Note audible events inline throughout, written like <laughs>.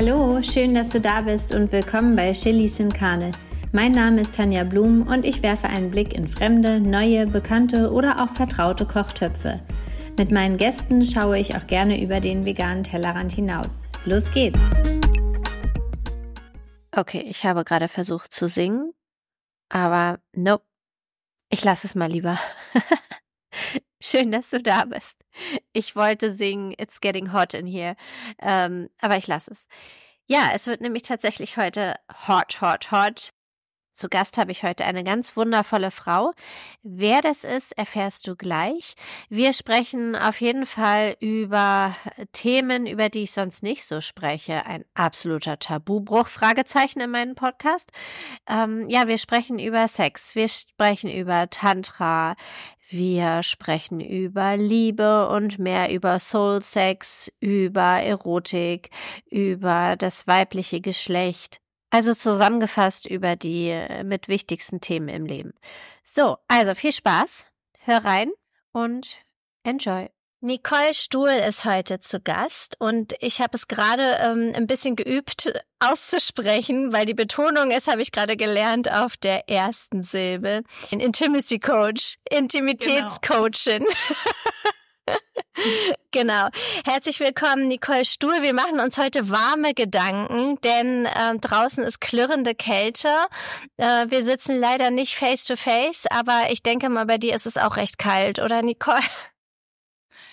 Hallo, schön, dass du da bist und willkommen bei Chilis in Karne. Mein Name ist Tanja Blum und ich werfe einen Blick in fremde, neue, bekannte oder auch vertraute Kochtöpfe. Mit meinen Gästen schaue ich auch gerne über den veganen Tellerrand hinaus. Los geht's! Okay, ich habe gerade versucht zu singen, aber nope. Ich lasse es mal lieber. <laughs> Schön, dass du da bist. Ich wollte singen It's Getting Hot in Here, ähm, aber ich lasse es. Ja, es wird nämlich tatsächlich heute hot, hot, hot. Zu Gast habe ich heute eine ganz wundervolle Frau. Wer das ist, erfährst du gleich. Wir sprechen auf jeden Fall über Themen, über die ich sonst nicht so spreche. Ein absoluter Tabubruch, Fragezeichen in meinem Podcast. Ähm, ja, wir sprechen über Sex, wir sprechen über Tantra, wir sprechen über Liebe und mehr über Soul Sex, über Erotik, über das weibliche Geschlecht also zusammengefasst über die äh, mit wichtigsten Themen im Leben. So, also viel Spaß, hör rein und enjoy. Nicole Stuhl ist heute zu Gast und ich habe es gerade ähm, ein bisschen geübt auszusprechen, weil die Betonung ist, habe ich gerade gelernt, auf der ersten Silbe. Ein Intimacy Coach, Intimitätscoachin. Genau. <laughs> genau. Herzlich willkommen, Nicole Stuhl. Wir machen uns heute warme Gedanken, denn äh, draußen ist klirrende Kälte. Äh, wir sitzen leider nicht face to face, aber ich denke mal, bei dir ist es auch recht kalt, oder Nicole?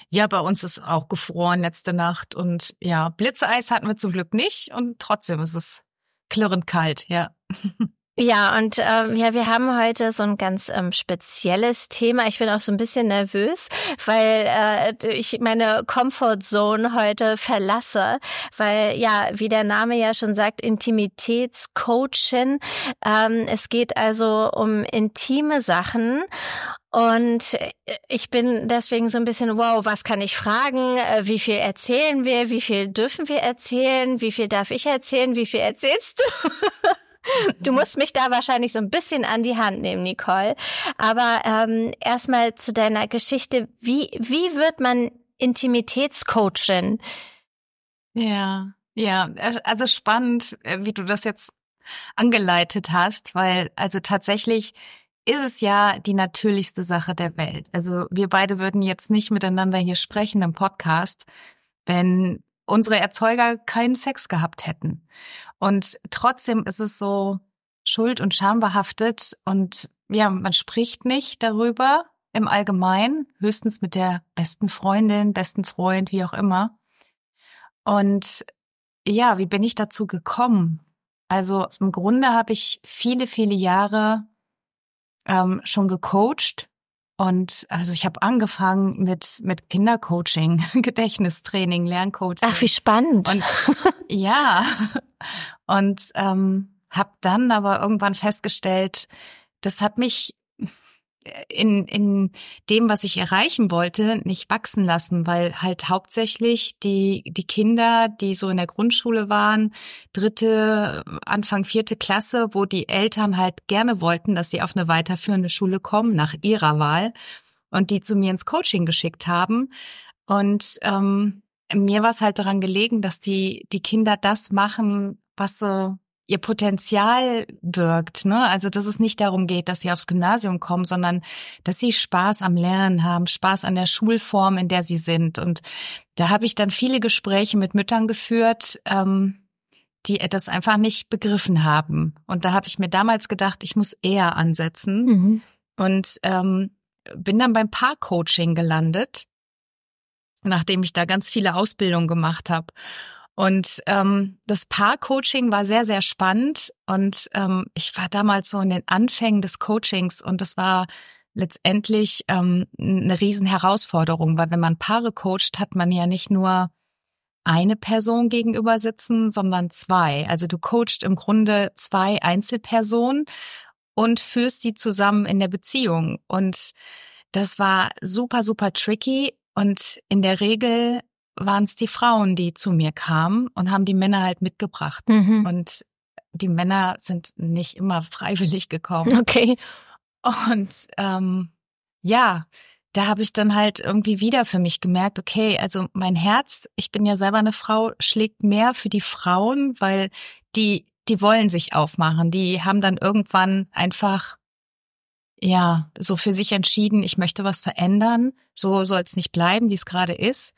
Ja, bei uns ist auch gefroren letzte Nacht und ja, Blitzeis hatten wir zum Glück nicht und trotzdem ist es klirrend kalt, ja. <laughs> Ja, und ähm, ja, wir haben heute so ein ganz ähm, spezielles Thema. Ich bin auch so ein bisschen nervös, weil äh, ich meine Comfortzone heute verlasse, weil ja, wie der Name ja schon sagt, Intimitätscoaching. Ähm, es geht also um intime Sachen. Und ich bin deswegen so ein bisschen, wow, was kann ich fragen? Äh, wie viel erzählen wir? Wie viel dürfen wir erzählen? Wie viel darf ich erzählen? Wie viel erzählst du? <laughs> Du musst mich da wahrscheinlich so ein bisschen an die Hand nehmen, Nicole. Aber ähm, erstmal zu deiner Geschichte. Wie, wie wird man Intimitätscoachin? Ja, ja, also spannend, äh, wie du das jetzt angeleitet hast, weil also tatsächlich ist es ja die natürlichste Sache der Welt. Also wir beide würden jetzt nicht miteinander hier sprechen im Podcast, wenn unsere Erzeuger keinen Sex gehabt hätten. Und trotzdem ist es so schuld- und schambehaftet und ja, man spricht nicht darüber im Allgemeinen, höchstens mit der besten Freundin, besten Freund, wie auch immer. Und ja, wie bin ich dazu gekommen? Also im Grunde habe ich viele, viele Jahre ähm, schon gecoacht und also ich habe angefangen mit mit Kindercoaching, <laughs> Gedächtnistraining, Lerncoaching. Ach, wie spannend. Und <laughs> ja. Und ähm, habe dann aber irgendwann festgestellt, das hat mich in, in dem, was ich erreichen wollte, nicht wachsen lassen, weil halt hauptsächlich die, die Kinder, die so in der Grundschule waren, dritte, Anfang vierte Klasse, wo die Eltern halt gerne wollten, dass sie auf eine weiterführende Schule kommen nach ihrer Wahl und die zu mir ins Coaching geschickt haben. Und ähm, mir war es halt daran gelegen, dass die, die Kinder das machen, was so ihr Potenzial wirkt. Ne? Also dass es nicht darum geht, dass sie aufs Gymnasium kommen, sondern dass sie Spaß am Lernen haben, Spaß an der Schulform, in der sie sind. Und da habe ich dann viele Gespräche mit Müttern geführt, ähm, die das einfach nicht begriffen haben. Und da habe ich mir damals gedacht, ich muss eher ansetzen. Mhm. Und ähm, bin dann beim Paarcoaching gelandet, nachdem ich da ganz viele Ausbildungen gemacht habe. Und ähm, das Paar-Coaching war sehr, sehr spannend. Und ähm, ich war damals so in den Anfängen des Coachings und das war letztendlich ähm, eine Riesenherausforderung, weil wenn man Paare coacht, hat man ja nicht nur eine Person gegenüber sitzen, sondern zwei. Also du coachst im Grunde zwei Einzelpersonen und führst die zusammen in der Beziehung. Und das war super, super tricky. Und in der Regel waren es die Frauen, die zu mir kamen und haben die Männer halt mitgebracht. Mhm. Und die Männer sind nicht immer <laughs> freiwillig gekommen. Okay. Und ähm, ja, da habe ich dann halt irgendwie wieder für mich gemerkt, okay, also mein Herz, ich bin ja selber eine Frau, schlägt mehr für die Frauen, weil die, die wollen sich aufmachen. Die haben dann irgendwann einfach, ja, so für sich entschieden, ich möchte was verändern. So soll es nicht bleiben, wie es gerade ist.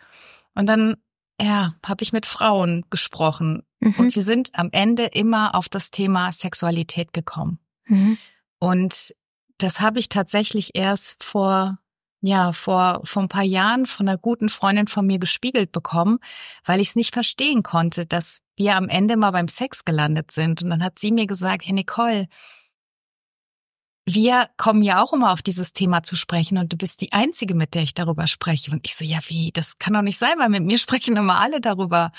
Und dann, ja, habe ich mit Frauen gesprochen. Mhm. Und wir sind am Ende immer auf das Thema Sexualität gekommen. Mhm. Und das habe ich tatsächlich erst vor ja, vor, vor ein paar Jahren von einer guten Freundin von mir gespiegelt bekommen, weil ich es nicht verstehen konnte, dass wir am Ende mal beim Sex gelandet sind. Und dann hat sie mir gesagt, hey Nicole, wir kommen ja auch immer auf dieses Thema zu sprechen und du bist die Einzige, mit der ich darüber spreche. Und ich so, ja, wie? Das kann doch nicht sein, weil mit mir sprechen immer alle darüber.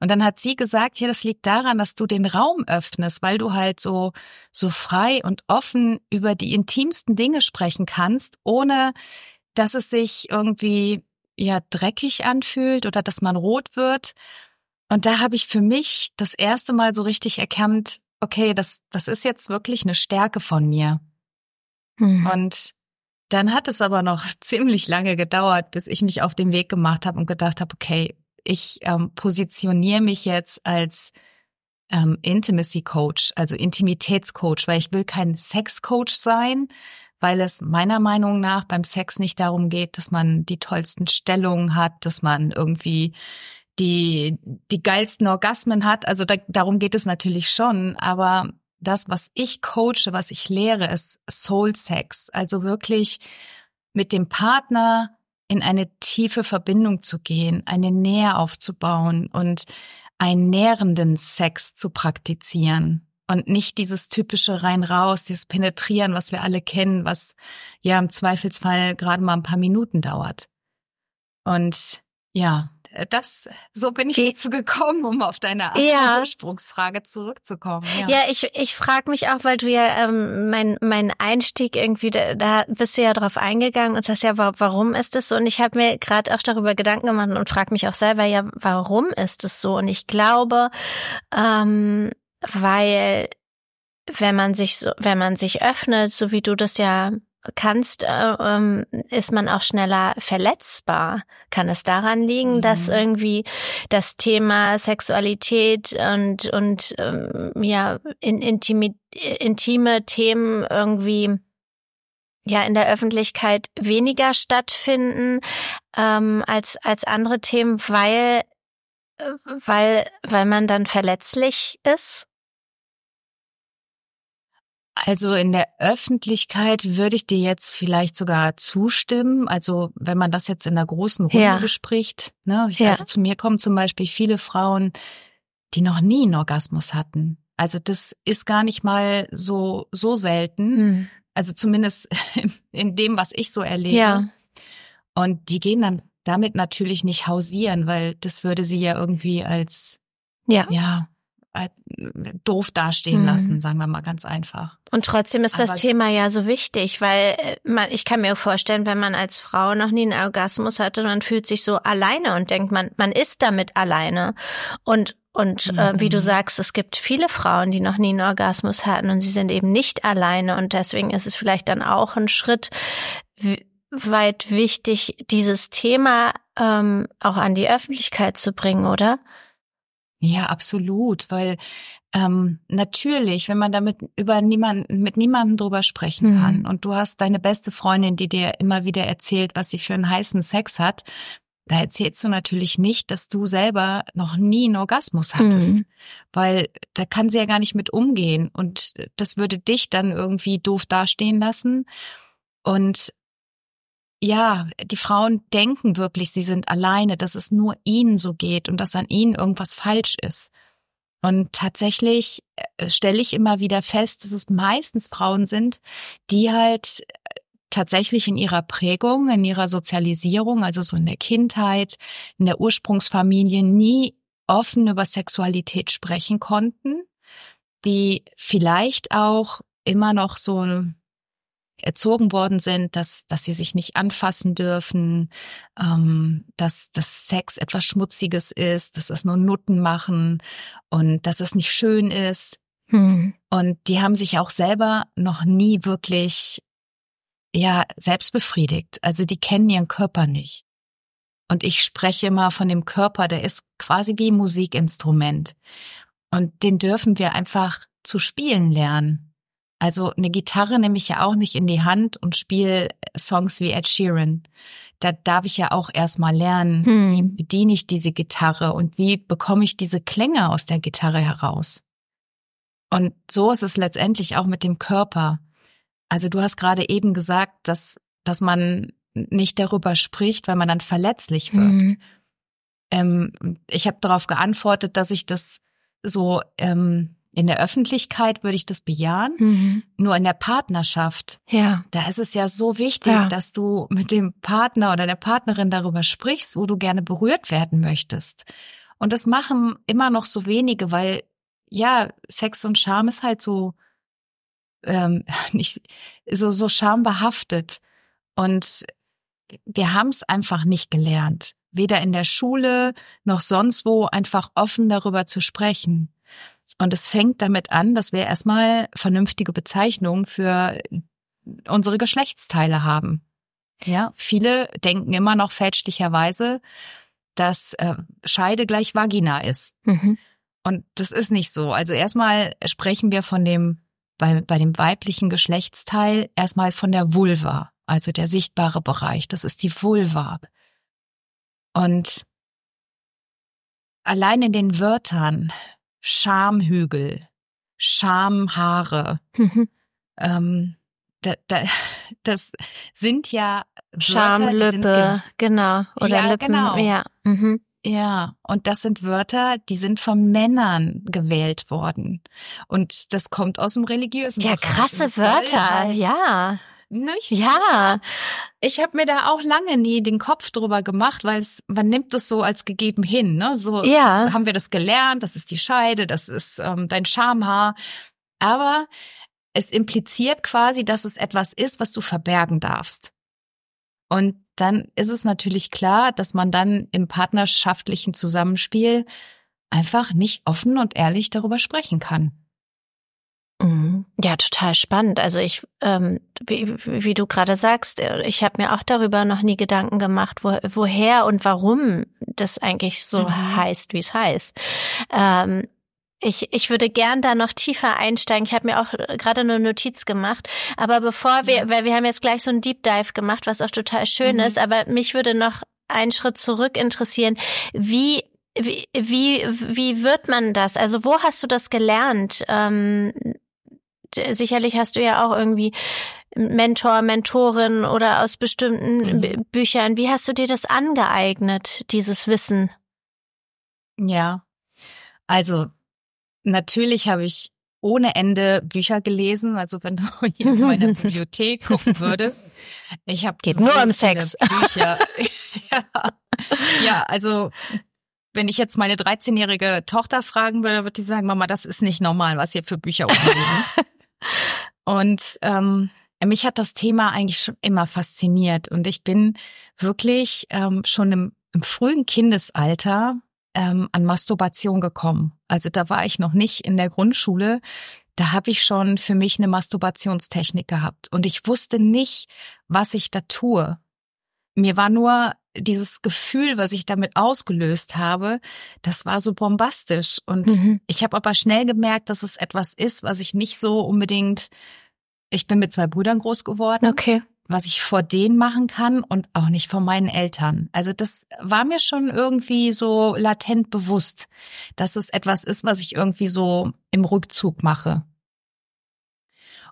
Und dann hat sie gesagt, ja, das liegt daran, dass du den Raum öffnest, weil du halt so, so frei und offen über die intimsten Dinge sprechen kannst, ohne dass es sich irgendwie ja dreckig anfühlt oder dass man rot wird. Und da habe ich für mich das erste Mal so richtig erkannt, okay, das, das ist jetzt wirklich eine Stärke von mir. Mhm. Und dann hat es aber noch <laughs> ziemlich lange gedauert, bis ich mich auf den Weg gemacht habe und gedacht habe, okay, ich ähm, positioniere mich jetzt als ähm, Intimacy Coach, also Intimitätscoach, weil ich will kein Sex Coach sein, weil es meiner Meinung nach beim Sex nicht darum geht, dass man die tollsten Stellungen hat, dass man irgendwie die, die geilsten Orgasmen hat. Also da, darum geht es natürlich schon, aber das, was ich coache, was ich lehre, ist Soul Sex. Also wirklich mit dem Partner in eine tiefe Verbindung zu gehen, eine Nähe aufzubauen und einen nährenden Sex zu praktizieren und nicht dieses typische rein raus, dieses Penetrieren, was wir alle kennen, was ja im Zweifelsfall gerade mal ein paar Minuten dauert. Und ja, das, so bin ich dazu gekommen, um auf deine ja. Ursprungsfrage zurückzukommen. Ja, ja ich, ich frage mich auch, weil du ja ähm, mein, mein Einstieg irgendwie, da, da bist du ja drauf eingegangen und sagst ja, warum ist es so? Und ich habe mir gerade auch darüber Gedanken gemacht und frage mich auch selber, ja, warum ist es so? Und ich glaube, ähm, weil wenn man sich so, wenn man sich öffnet, so wie du das ja kannst, äh, ähm, ist man auch schneller verletzbar. Kann es daran liegen, mhm. dass irgendwie das Thema Sexualität und und ähm, ja in, intime, intime Themen irgendwie ja in der Öffentlichkeit weniger stattfinden ähm, als als andere Themen, weil äh, weil weil man dann verletzlich ist also in der Öffentlichkeit würde ich dir jetzt vielleicht sogar zustimmen. Also wenn man das jetzt in der großen Runde ja. bespricht. Ne? Ja. Also zu mir kommen zum Beispiel viele Frauen, die noch nie einen Orgasmus hatten. Also das ist gar nicht mal so so selten. Hm. Also zumindest <laughs> in dem, was ich so erlebe. Ja. Und die gehen dann damit natürlich nicht hausieren, weil das würde sie ja irgendwie als ja, ja äh, doof dastehen mhm. lassen, sagen wir mal ganz einfach. Und trotzdem ist Aber das Thema ja so wichtig, weil äh, man, ich kann mir vorstellen, wenn man als Frau noch nie einen Orgasmus hatte, man fühlt sich so alleine und denkt, man, man ist damit alleine. Und und äh, wie du mhm. sagst, es gibt viele Frauen, die noch nie einen Orgasmus hatten und sie sind eben nicht alleine. Und deswegen ist es vielleicht dann auch ein Schritt weit wichtig, dieses Thema ähm, auch an die Öffentlichkeit zu bringen, oder? Ja, absolut, weil ähm, natürlich, wenn man damit über niemanden mit niemandem drüber sprechen mhm. kann und du hast deine beste Freundin, die dir immer wieder erzählt, was sie für einen heißen Sex hat, da erzählst du natürlich nicht, dass du selber noch nie einen Orgasmus hattest, mhm. weil da kann sie ja gar nicht mit umgehen und das würde dich dann irgendwie doof dastehen lassen. Und ja, die Frauen denken wirklich, sie sind alleine, dass es nur ihnen so geht und dass an ihnen irgendwas falsch ist. Und tatsächlich äh, stelle ich immer wieder fest, dass es meistens Frauen sind, die halt äh, tatsächlich in ihrer Prägung, in ihrer Sozialisierung, also so in der Kindheit, in der Ursprungsfamilie nie offen über Sexualität sprechen konnten, die vielleicht auch immer noch so erzogen worden sind, dass, dass sie sich nicht anfassen dürfen, ähm, dass, dass Sex etwas Schmutziges ist, dass es nur Nutten machen und dass es nicht schön ist. Hm. Und die haben sich auch selber noch nie wirklich ja selbstbefriedigt. Also die kennen ihren Körper nicht. Und ich spreche immer von dem Körper, der ist quasi wie ein Musikinstrument. Und den dürfen wir einfach zu spielen lernen. Also eine Gitarre nehme ich ja auch nicht in die Hand und spiele Songs wie Ed Sheeran. Da darf ich ja auch erstmal lernen, hm. wie bediene ich diese Gitarre und wie bekomme ich diese Klänge aus der Gitarre heraus. Und so ist es letztendlich auch mit dem Körper. Also du hast gerade eben gesagt, dass, dass man nicht darüber spricht, weil man dann verletzlich wird. Mhm. Ähm, ich habe darauf geantwortet, dass ich das so ähm, in der Öffentlichkeit würde ich das bejahen. Mhm. Nur in der Partnerschaft, ja. da ist es ja so wichtig, ja. dass du mit dem Partner oder der Partnerin darüber sprichst, wo du gerne berührt werden möchtest. Und das machen immer noch so wenige, weil ja, Sex und Scham ist halt so ähm, <laughs> nicht so so schambehaftet und wir haben es einfach nicht gelernt, weder in der Schule noch sonst wo einfach offen darüber zu sprechen. Und es fängt damit an, dass wir erstmal vernünftige Bezeichnungen für unsere Geschlechtsteile haben. Ja, viele denken immer noch fälschlicherweise, dass äh, Scheide gleich Vagina ist. Mhm. Und das ist nicht so. Also erstmal sprechen wir von dem, bei, bei dem weiblichen Geschlechtsteil erstmal von der Vulva, also der sichtbare Bereich. Das ist die Vulva. Und allein in den Wörtern Schamhügel, Schamhaare, mhm. ähm, da, da, das sind ja Schamlippe, genau, oder ja, Lippen, genau. ja. Mhm. Ja, und das sind Wörter, die sind von Männern gewählt worden. Und das kommt aus dem religiösen Ja, krasse Wörter, halt, ja. Nicht? Ja. Ich habe mir da auch lange nie den Kopf drüber gemacht, weil es, man nimmt es so als gegeben hin. Ne? So ja. haben wir das gelernt, das ist die Scheide, das ist ähm, dein Schamhaar. Aber es impliziert quasi, dass es etwas ist, was du verbergen darfst. Und dann ist es natürlich klar, dass man dann im partnerschaftlichen Zusammenspiel einfach nicht offen und ehrlich darüber sprechen kann. Mhm. Ja, total spannend. Also ich, ähm, wie, wie du gerade sagst, äh, ich habe mir auch darüber noch nie Gedanken gemacht, wo, woher und warum das eigentlich so mhm. heißt, wie es heißt. Ähm, ich, ich würde gern da noch tiefer einsteigen. Ich habe mir auch äh, gerade eine Notiz gemacht. Aber bevor wir, weil wir haben jetzt gleich so ein Deep Dive gemacht, was auch total schön mhm. ist, aber mich würde noch einen Schritt zurück interessieren. Wie wie, wie, wie wird man das? Also wo hast du das gelernt? Ähm, sicherlich hast du ja auch irgendwie Mentor, Mentorin oder aus bestimmten mhm. Büchern. Wie hast du dir das angeeignet, dieses Wissen? Ja, also Natürlich habe ich ohne Ende Bücher gelesen. Also wenn du <laughs> hier in meiner <laughs> Bibliothek gucken würdest, ich habe geht so nur um Sex. Bücher. <laughs> ja. ja, also wenn ich jetzt meine 13-jährige Tochter fragen würde, würde die sagen, Mama, das ist nicht normal, was hier für Bücher umliegen. Und ähm, mich hat das Thema eigentlich schon immer fasziniert und ich bin wirklich ähm, schon im, im frühen Kindesalter ähm, an Masturbation gekommen. Also da war ich noch nicht in der Grundschule. Da habe ich schon für mich eine Masturbationstechnik gehabt und ich wusste nicht, was ich da tue. Mir war nur dieses Gefühl, was ich damit ausgelöst habe, das war so bombastisch. Und mhm. ich habe aber schnell gemerkt, dass es etwas ist, was ich nicht so unbedingt. Ich bin mit zwei Brüdern groß geworden. Okay was ich vor denen machen kann und auch nicht vor meinen Eltern. Also das war mir schon irgendwie so latent bewusst, dass es etwas ist, was ich irgendwie so im Rückzug mache.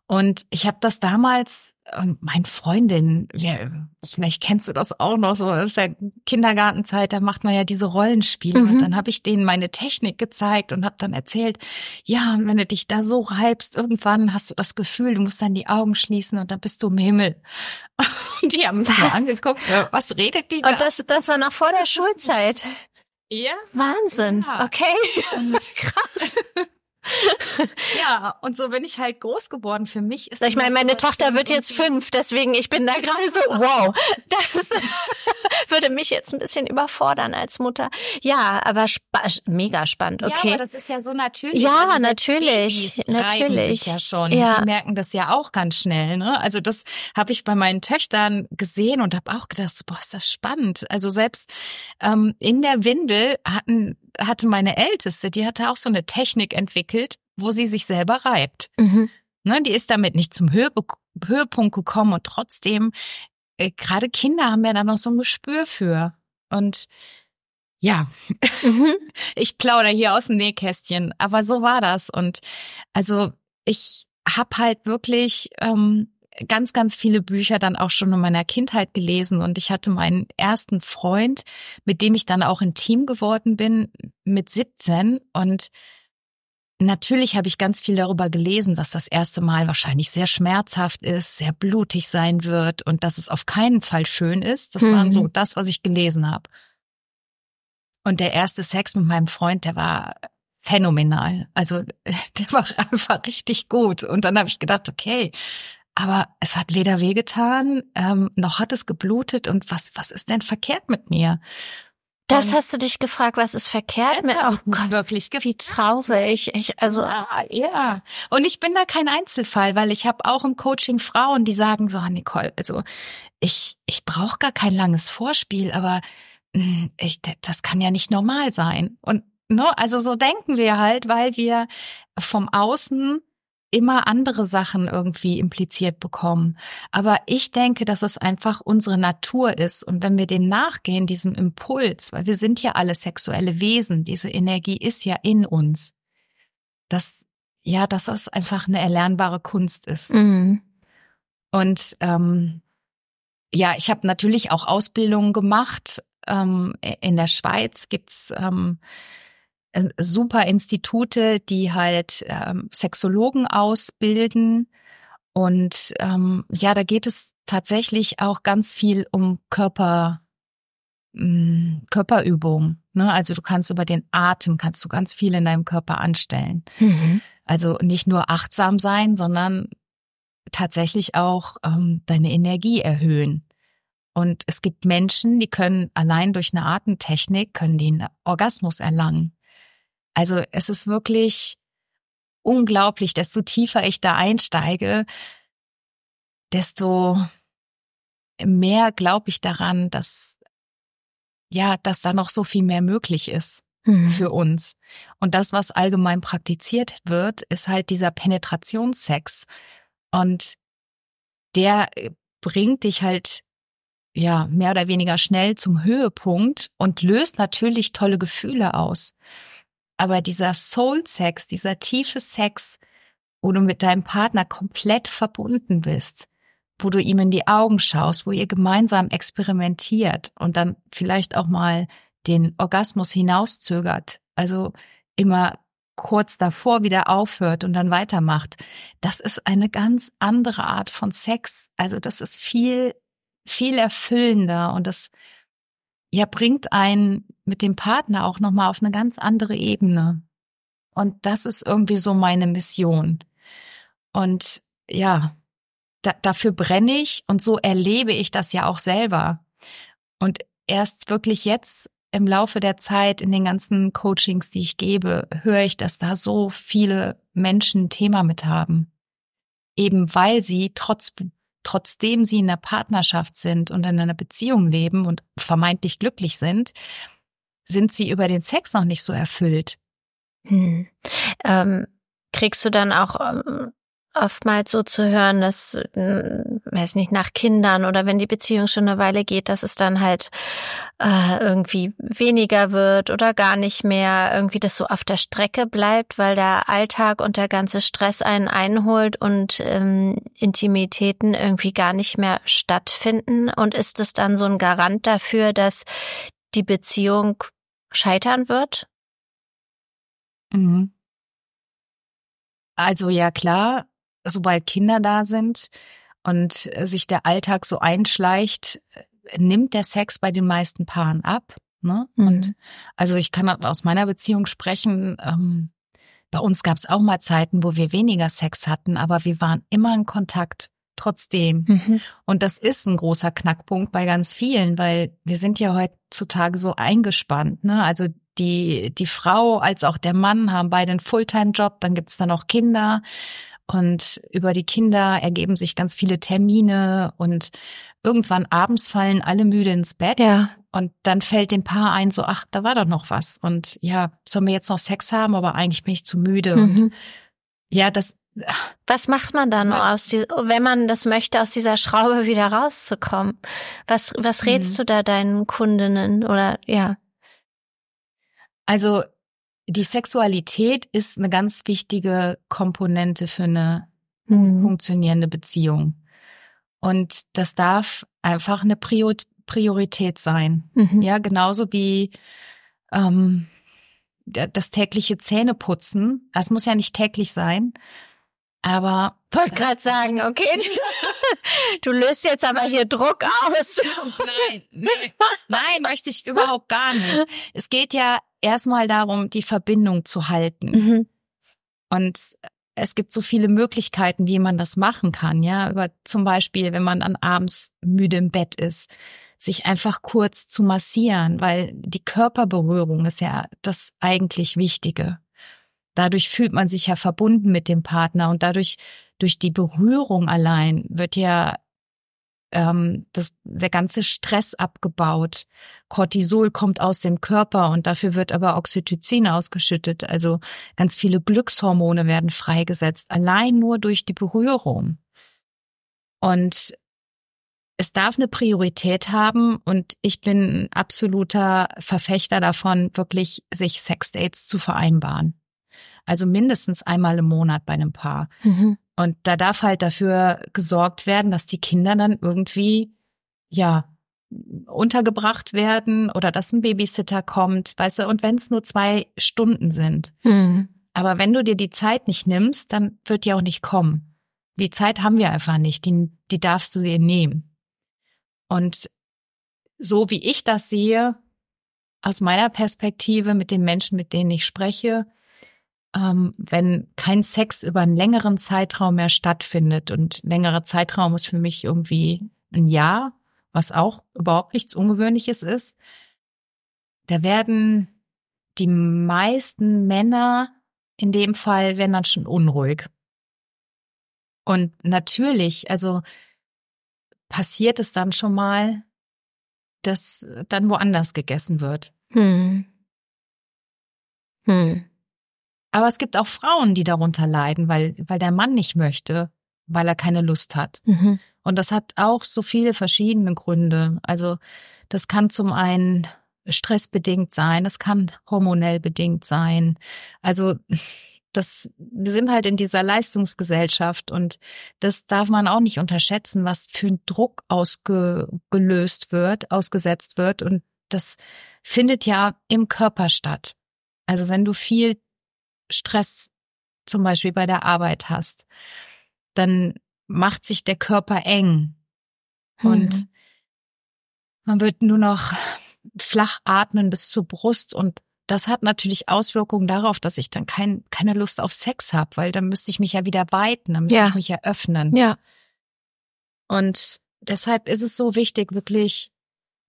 Und ich habe das damals, ähm, mein Freundin, ja, vielleicht kennst du das auch noch, so das ist ja Kindergartenzeit, da macht man ja diese Rollenspiele. Mhm. Und dann habe ich denen meine Technik gezeigt und habe dann erzählt, ja, wenn du dich da so reibst, irgendwann hast du das Gefühl, du musst dann die Augen schließen und dann bist du im Himmel. <laughs> Und die haben mich nur <laughs> angeguckt, was redet die da? Und das, das war noch vor der Schulzeit. Ja. Wahnsinn. Ja. Okay. <laughs> Krass. Ja, und so bin ich halt groß geworden. Für mich ist Ich meine, meine Tochter wird jetzt fünf, deswegen ich bin da gerade so, <laughs> wow, das <laughs> würde mich jetzt ein bisschen überfordern als Mutter. Ja, aber spa mega spannend, okay. Ja, aber das ist ja so natürlich. Ja, also natürlich, Babys natürlich. Sich ja schon. Ja. Die merken das ja auch ganz schnell. Ne? Also das habe ich bei meinen Töchtern gesehen und habe auch gedacht, boah, ist das spannend. Also selbst ähm, in der Windel hatten hatte meine Älteste, die hatte auch so eine Technik entwickelt, wo sie sich selber reibt. Mhm. Ne, die ist damit nicht zum Höhe, Höhepunkt gekommen und trotzdem, äh, gerade Kinder haben ja da noch so ein Gespür für. Und ja, Mhm. <laughs> ich plaudere hier aus dem Nähkästchen, aber so war das. Und also ich habe halt wirklich ähm, ganz, ganz viele Bücher dann auch schon in meiner Kindheit gelesen und ich hatte meinen ersten Freund, mit dem ich dann auch intim geworden bin, mit 17 und Natürlich habe ich ganz viel darüber gelesen, dass das erste Mal wahrscheinlich sehr schmerzhaft ist, sehr blutig sein wird und dass es auf keinen Fall schön ist. Das Mhm. waren so das, was ich gelesen habe. Und der erste Sex mit meinem Freund, der war phänomenal. Also <laughs> der war einfach richtig gut. Und dann habe ich gedacht, okay, aber es hat weder wehgetan, ähm, noch hat es geblutet. Und was, was ist denn verkehrt mit mir? Das hast du dich gefragt, was ist verkehrt mit? Oh Gott, wirklich wie traurig. Ich, also, ja, ja. Und ich bin da kein Einzelfall, weil ich habe auch im Coaching Frauen, die sagen so, "Ah, Nicole, also ich, ich brauche gar kein langes Vorspiel, aber mh, ich, das kann ja nicht normal sein. Und ne, also so denken wir halt, weil wir vom Außen immer andere Sachen irgendwie impliziert bekommen. Aber ich denke, dass es einfach unsere Natur ist. Und wenn wir dem nachgehen, diesem Impuls, weil wir sind ja alle sexuelle Wesen, diese Energie ist ja in uns. Dass, ja, dass das einfach eine erlernbare Kunst ist. mhm. Und ähm, ja, ich habe natürlich auch Ausbildungen gemacht. Ähm, in der Schweiz gibt's ähm, äh, super Institute, die halt ähm, Sexologen ausbilden. Und ähm, ja, da geht es tatsächlich auch ganz viel um Körper, mh, Körperübung. Ne? Also du kannst über den Atem, kannst du ganz viel in deinem Körper anstellen. Mhm. Also nicht nur achtsam sein, sondern tatsächlich auch ähm, deine Energie erhöhen. Und es gibt Menschen, die können allein durch eine Atemtechnik, können einen Orgasmus erlangen. Also es ist wirklich unglaublich, desto tiefer ich da einsteige, desto mehr glaube ich daran, dass ja, dass da noch so viel mehr möglich ist Mhm. für uns. Und das, was allgemein praktiziert wird, ist halt dieser Penetrationssex. Und der äh, bringt dich halt ja mehr oder weniger schnell zum Höhepunkt und löst natürlich tolle Gefühle aus. Aber dieser Soul-Sex, dieser tiefe Sex, wo du mit deinem Partner komplett verbunden bist, wo du ihm in die Augen schaust, wo ihr gemeinsam experimentiert und dann vielleicht auch mal den Orgasmus hinauszögert, also immer kurz davor wieder aufhört und dann weitermacht. Das ist eine ganz andere Art von Sex. Also das ist viel, viel erfüllender und das ja bringt einen mit dem Partner auch nochmal auf eine ganz andere Ebene. Und das ist irgendwie so meine Mission. Und ja, da, dafür brenne ich und so erlebe ich das ja auch selber. Und erst wirklich jetzt im Laufe der Zeit in den ganzen Coachings, die ich gebe, höre ich, dass da so viele Menschen ein Thema mit haben. Eben weil sie trotz, trotzdem sie in einer Partnerschaft sind und in einer Beziehung leben und vermeintlich glücklich sind, sind sie über den Sex noch nicht so erfüllt. Hm. Ähm, kriegst du dann auch ähm, oftmals so zu hören, dass, äh, weiß nicht, nach Kindern oder wenn die Beziehung schon eine Weile geht, dass es dann halt äh, irgendwie weniger wird oder gar nicht mehr, irgendwie das so auf der Strecke bleibt, weil der Alltag und der ganze Stress einen einholt und ähm, Intimitäten irgendwie gar nicht mehr stattfinden? Und ist es dann so ein Garant dafür, dass die Beziehung scheitern wird? Mhm. Also ja klar, sobald Kinder da sind und äh, sich der Alltag so einschleicht, äh, nimmt der Sex bei den meisten Paaren ab. Ne? Mhm. Und also ich kann aus meiner Beziehung sprechen. Ähm, bei uns gab es auch mal Zeiten, wo wir weniger Sex hatten, aber wir waren immer in Kontakt trotzdem. Mhm. Und das ist ein großer Knackpunkt bei ganz vielen, weil wir sind ja heutzutage so eingespannt. Ne? Also die, die Frau als auch der Mann haben beide einen Fulltime-Job, dann gibt's dann auch Kinder. Und über die Kinder ergeben sich ganz viele Termine und irgendwann abends fallen alle müde ins Bett. Ja. Und dann fällt dem Paar ein, so, ach, da war doch noch was. Und ja, sollen wir jetzt noch Sex haben, aber eigentlich bin ich zu müde. Mhm. Und ja, das. Was macht man dann, aus die, wenn man das möchte, aus dieser Schraube wieder rauszukommen? Was, was rätst mhm. du da deinen Kundinnen oder ja? Also die Sexualität ist eine ganz wichtige Komponente für eine mhm. funktionierende Beziehung. Und das darf einfach eine Priorität sein. Mhm. Ja, genauso wie ähm, das tägliche Zähneputzen. Das muss ja nicht täglich sein, aber wollte gerade sagen, okay, <laughs> du löst jetzt aber hier Druck aus. <laughs> Nein, nein, nein, möchte ich überhaupt gar nicht. Es geht ja erstmal darum, die Verbindung zu halten. Mhm. Und es gibt so viele Möglichkeiten, wie man das machen kann, ja. Über zum Beispiel, wenn man dann abends müde im Bett ist, sich einfach kurz zu massieren, weil die Körperberührung ist ja das eigentlich Wichtige. Dadurch fühlt man sich ja verbunden mit dem Partner und dadurch, durch die Berührung allein wird ja ähm, das, der ganze Stress abgebaut. Cortisol kommt aus dem Körper und dafür wird aber Oxytocin ausgeschüttet. Also ganz viele Glückshormone werden freigesetzt, allein nur durch die Berührung. Und es darf eine Priorität haben und ich bin absoluter Verfechter davon, wirklich sich Sexdates zu vereinbaren. Also mindestens einmal im Monat bei einem Paar. Mhm. Und da darf halt dafür gesorgt werden, dass die Kinder dann irgendwie, ja, untergebracht werden oder dass ein Babysitter kommt, weißt du, und wenn es nur zwei Stunden sind. Mhm. Aber wenn du dir die Zeit nicht nimmst, dann wird die auch nicht kommen. Die Zeit haben wir einfach nicht, die, die darfst du dir nehmen. Und so wie ich das sehe, aus meiner Perspektive mit den Menschen, mit denen ich spreche, ähm, wenn kein Sex über einen längeren Zeitraum mehr stattfindet. Und längerer Zeitraum ist für mich irgendwie ein Jahr, was auch überhaupt nichts Ungewöhnliches ist. Da werden die meisten Männer in dem Fall werden dann schon unruhig. Und natürlich, also passiert es dann schon mal, dass dann woanders gegessen wird. Hm. Hm. Aber es gibt auch Frauen, die darunter leiden, weil, weil der Mann nicht möchte, weil er keine Lust hat. Mhm. Und das hat auch so viele verschiedene Gründe. Also das kann zum einen stressbedingt sein, das kann hormonell bedingt sein. Also das, wir sind halt in dieser Leistungsgesellschaft und das darf man auch nicht unterschätzen, was für ein Druck ausgelöst wird, ausgesetzt wird und das findet ja im Körper statt. Also wenn du viel Stress zum Beispiel bei der Arbeit hast, dann macht sich der Körper eng mhm. und man wird nur noch flach atmen bis zur Brust und das hat natürlich Auswirkungen darauf, dass ich dann kein, keine Lust auf Sex habe, weil dann müsste ich mich ja wieder weiten, dann müsste ja. ich mich ja öffnen. Ja. Und deshalb ist es so wichtig, wirklich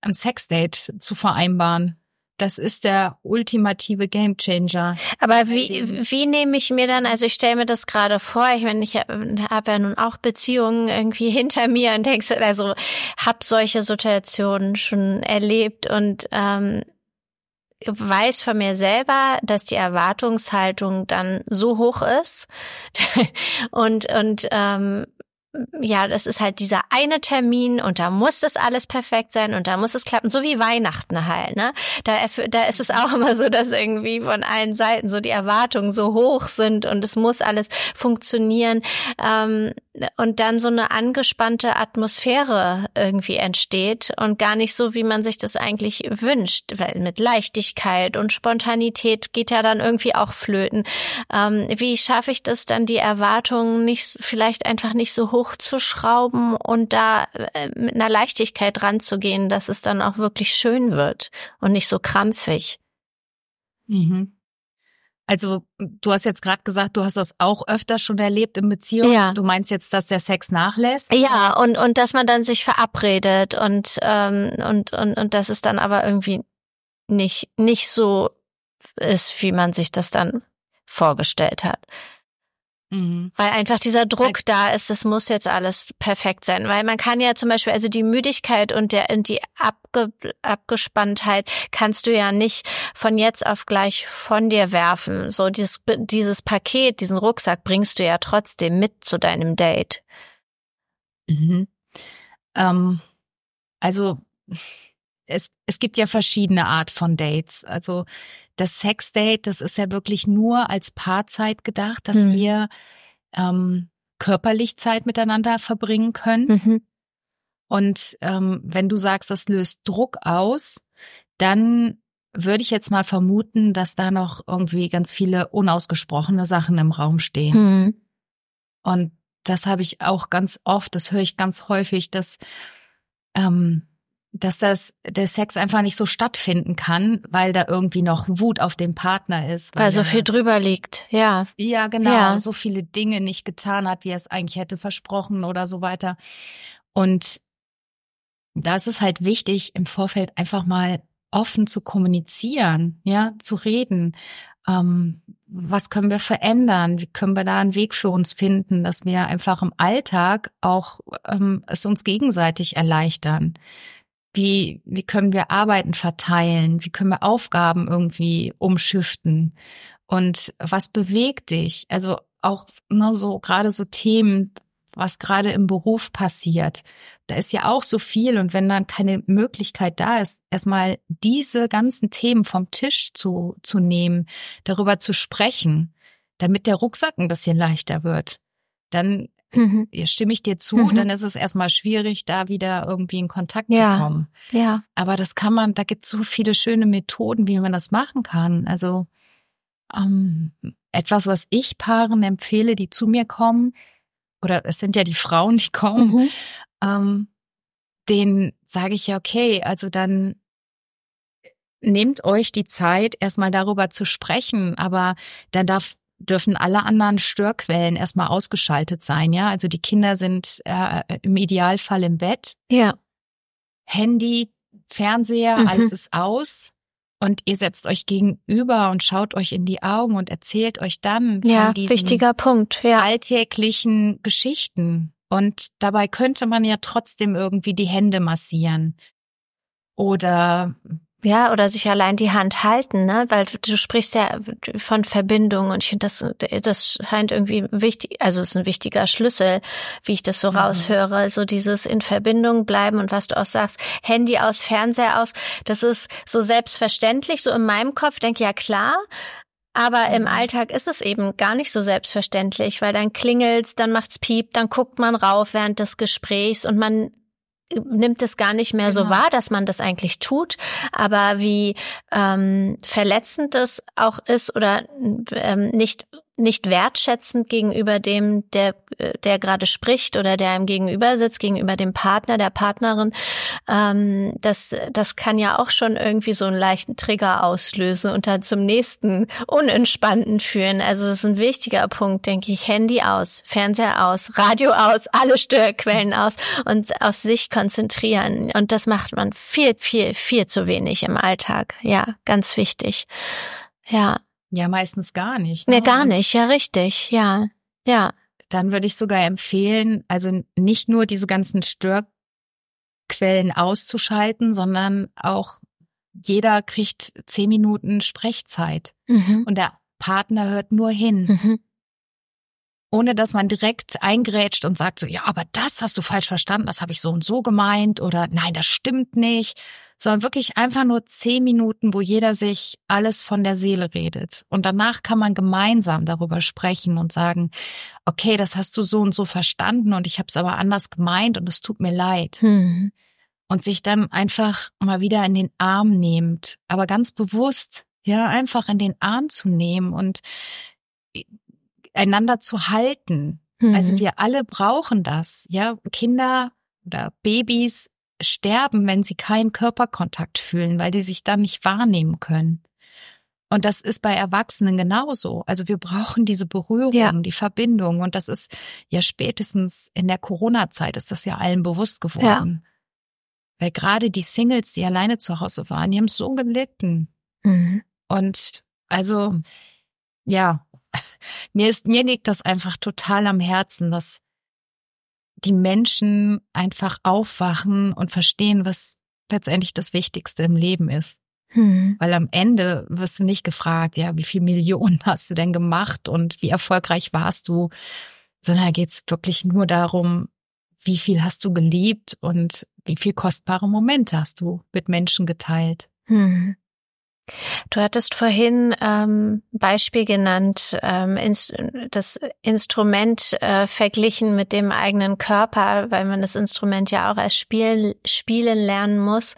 ein Sexdate zu vereinbaren. Das ist der ultimative Gamechanger. Aber wie, wie nehme ich mir dann, also ich stelle mir das gerade vor, ich meine, ich habe hab ja nun auch Beziehungen irgendwie <laughs> hinter mir und denkst, also habe solche Situationen schon erlebt und ähm, weiß von mir selber, dass die Erwartungshaltung dann so hoch ist <laughs> und und ähm, ja, das ist halt dieser eine Termin und da muss das alles perfekt sein und da muss es klappen, so wie Weihnachten halt, ne? Da, da ist es <laughs> auch immer so, dass irgendwie von allen Seiten so die Erwartungen so hoch sind und es muss alles funktionieren ähm, und dann so eine angespannte Atmosphäre irgendwie entsteht und gar nicht so, wie man sich das eigentlich wünscht, weil mit Leichtigkeit und Spontanität geht ja dann irgendwie auch flöten. Ähm, wie schaffe ich das dann, die Erwartungen nicht, vielleicht einfach nicht so hoch hochzuschrauben und da äh, mit einer Leichtigkeit ranzugehen, dass es dann auch wirklich schön wird und nicht so krampfig. Mhm. Also du hast jetzt gerade gesagt, du hast das auch öfter schon erlebt in Beziehungen. Ja. Du meinst jetzt, dass der Sex nachlässt? Ja, und und dass man dann sich verabredet und ähm, und und und dass es dann aber irgendwie nicht nicht so ist, wie man sich das dann vorgestellt hat. Mhm. Weil einfach dieser Druck da ist, es muss jetzt alles perfekt sein. Weil man kann ja zum Beispiel, also die Müdigkeit und der, die Abge, Abgespanntheit kannst du ja nicht von jetzt auf gleich von dir werfen. So dieses, dieses Paket, diesen Rucksack bringst du ja trotzdem mit zu deinem Date. Mhm. Ähm, also es, es gibt ja verschiedene Art von Dates. Also das Sexdate, das ist ja wirklich nur als Paarzeit gedacht, dass mhm. ihr ähm, körperlich Zeit miteinander verbringen könnt. Mhm. Und ähm, wenn du sagst, das löst Druck aus, dann würde ich jetzt mal vermuten, dass da noch irgendwie ganz viele unausgesprochene Sachen im Raum stehen. Mhm. Und das habe ich auch ganz oft, das höre ich ganz häufig, dass ähm, dass das der Sex einfach nicht so stattfinden kann, weil da irgendwie noch Wut auf dem Partner ist. Weil, weil so viel drüber liegt, ja. Ja, genau. Ja. So viele Dinge nicht getan hat, wie er es eigentlich hätte versprochen oder so weiter. Und da ist es halt wichtig, im Vorfeld einfach mal offen zu kommunizieren, ja, zu reden. Ähm, was können wir verändern? Wie können wir da einen Weg für uns finden, dass wir einfach im Alltag auch ähm, es uns gegenseitig erleichtern? Wie, wie können wir Arbeiten verteilen? Wie können wir Aufgaben irgendwie umschiften? Und was bewegt dich? Also auch ne, so gerade so Themen, was gerade im Beruf passiert. Da ist ja auch so viel. Und wenn dann keine Möglichkeit da ist, erstmal diese ganzen Themen vom Tisch zu, zu nehmen, darüber zu sprechen, damit der Rucksack ein bisschen leichter wird, dann Mhm. Stimme ich dir zu, mhm. dann ist es erstmal schwierig, da wieder irgendwie in Kontakt ja. zu kommen. Ja. Aber das kann man, da gibt es so viele schöne Methoden, wie man das machen kann. Also ähm, etwas, was ich Paaren empfehle, die zu mir kommen, oder es sind ja die Frauen, die kommen, mhm. ähm, denen sage ich ja, okay, also dann nehmt euch die Zeit, erstmal darüber zu sprechen, aber dann darf dürfen alle anderen Störquellen erstmal ausgeschaltet sein, ja? Also die Kinder sind äh, im Idealfall im Bett. Ja. Handy, Fernseher, mhm. alles ist aus. Und ihr setzt euch gegenüber und schaut euch in die Augen und erzählt euch dann ja, von diesen wichtiger Punkt, ja. alltäglichen Geschichten. Und dabei könnte man ja trotzdem irgendwie die Hände massieren. Oder ja, oder sich allein die Hand halten, ne? Weil du sprichst ja von Verbindung und ich finde, das, das scheint irgendwie wichtig, also es ist ein wichtiger Schlüssel, wie ich das so mhm. raushöre. So dieses in Verbindung bleiben und was du auch sagst, Handy aus, Fernseher aus, das ist so selbstverständlich, so in meinem Kopf, denke ja klar, aber im mhm. Alltag ist es eben gar nicht so selbstverständlich, weil dann klingelt's, dann macht's piep, dann guckt man rauf während des Gesprächs und man nimmt es gar nicht mehr genau. so wahr, dass man das eigentlich tut, aber wie ähm, verletzend es auch ist oder ähm, nicht nicht wertschätzend gegenüber dem, der, der gerade spricht oder der ihm gegenüber sitzt, gegenüber dem Partner, der Partnerin, ähm, das, das kann ja auch schon irgendwie so einen leichten Trigger auslösen und dann zum nächsten Unentspannten führen. Also das ist ein wichtiger Punkt, denke ich. Handy aus, Fernseher aus, Radio aus, alle Störquellen aus und auf sich konzentrieren. Und das macht man viel, viel, viel zu wenig im Alltag. Ja, ganz wichtig. Ja. Ja, meistens gar nicht. Ne, nee, gar nicht, ja, richtig, ja, ja. Dann würde ich sogar empfehlen, also nicht nur diese ganzen Störquellen auszuschalten, sondern auch jeder kriegt zehn Minuten Sprechzeit mhm. und der Partner hört nur hin. Mhm. Ohne dass man direkt eingrätscht und sagt so, ja, aber das hast du falsch verstanden, das habe ich so und so gemeint oder nein, das stimmt nicht, sondern wirklich einfach nur zehn Minuten, wo jeder sich alles von der Seele redet. Und danach kann man gemeinsam darüber sprechen und sagen, okay, das hast du so und so verstanden und ich habe es aber anders gemeint und es tut mir leid. Hm. Und sich dann einfach mal wieder in den Arm nehmt, aber ganz bewusst, ja, einfach in den Arm zu nehmen und einander zu halten. Mhm. Also wir alle brauchen das, ja. Kinder oder Babys sterben, wenn sie keinen Körperkontakt fühlen, weil die sich dann nicht wahrnehmen können. Und das ist bei Erwachsenen genauso. Also wir brauchen diese Berührung, ja. die Verbindung. Und das ist ja spätestens in der Corona-Zeit ist das ja allen bewusst geworden. Ja. Weil gerade die Singles, die alleine zu Hause waren, die haben so gelitten. Mhm. Und also, ja, <laughs> mir ist, mir liegt das einfach total am Herzen, dass die Menschen einfach aufwachen und verstehen, was letztendlich das Wichtigste im Leben ist. Hm. Weil am Ende wirst du nicht gefragt, ja, wie viel Millionen <laughs> hast du denn gemacht und wie erfolgreich warst du, sondern da geht es wirklich nur darum, wie viel hast du geliebt und wie viel kostbare Momente hast du mit Menschen geteilt. Hm. Du hattest vorhin ähm, Beispiel genannt, ähm, ins, das Instrument äh, verglichen mit dem eigenen Körper, weil man das Instrument ja auch erst spielen, spielen lernen muss.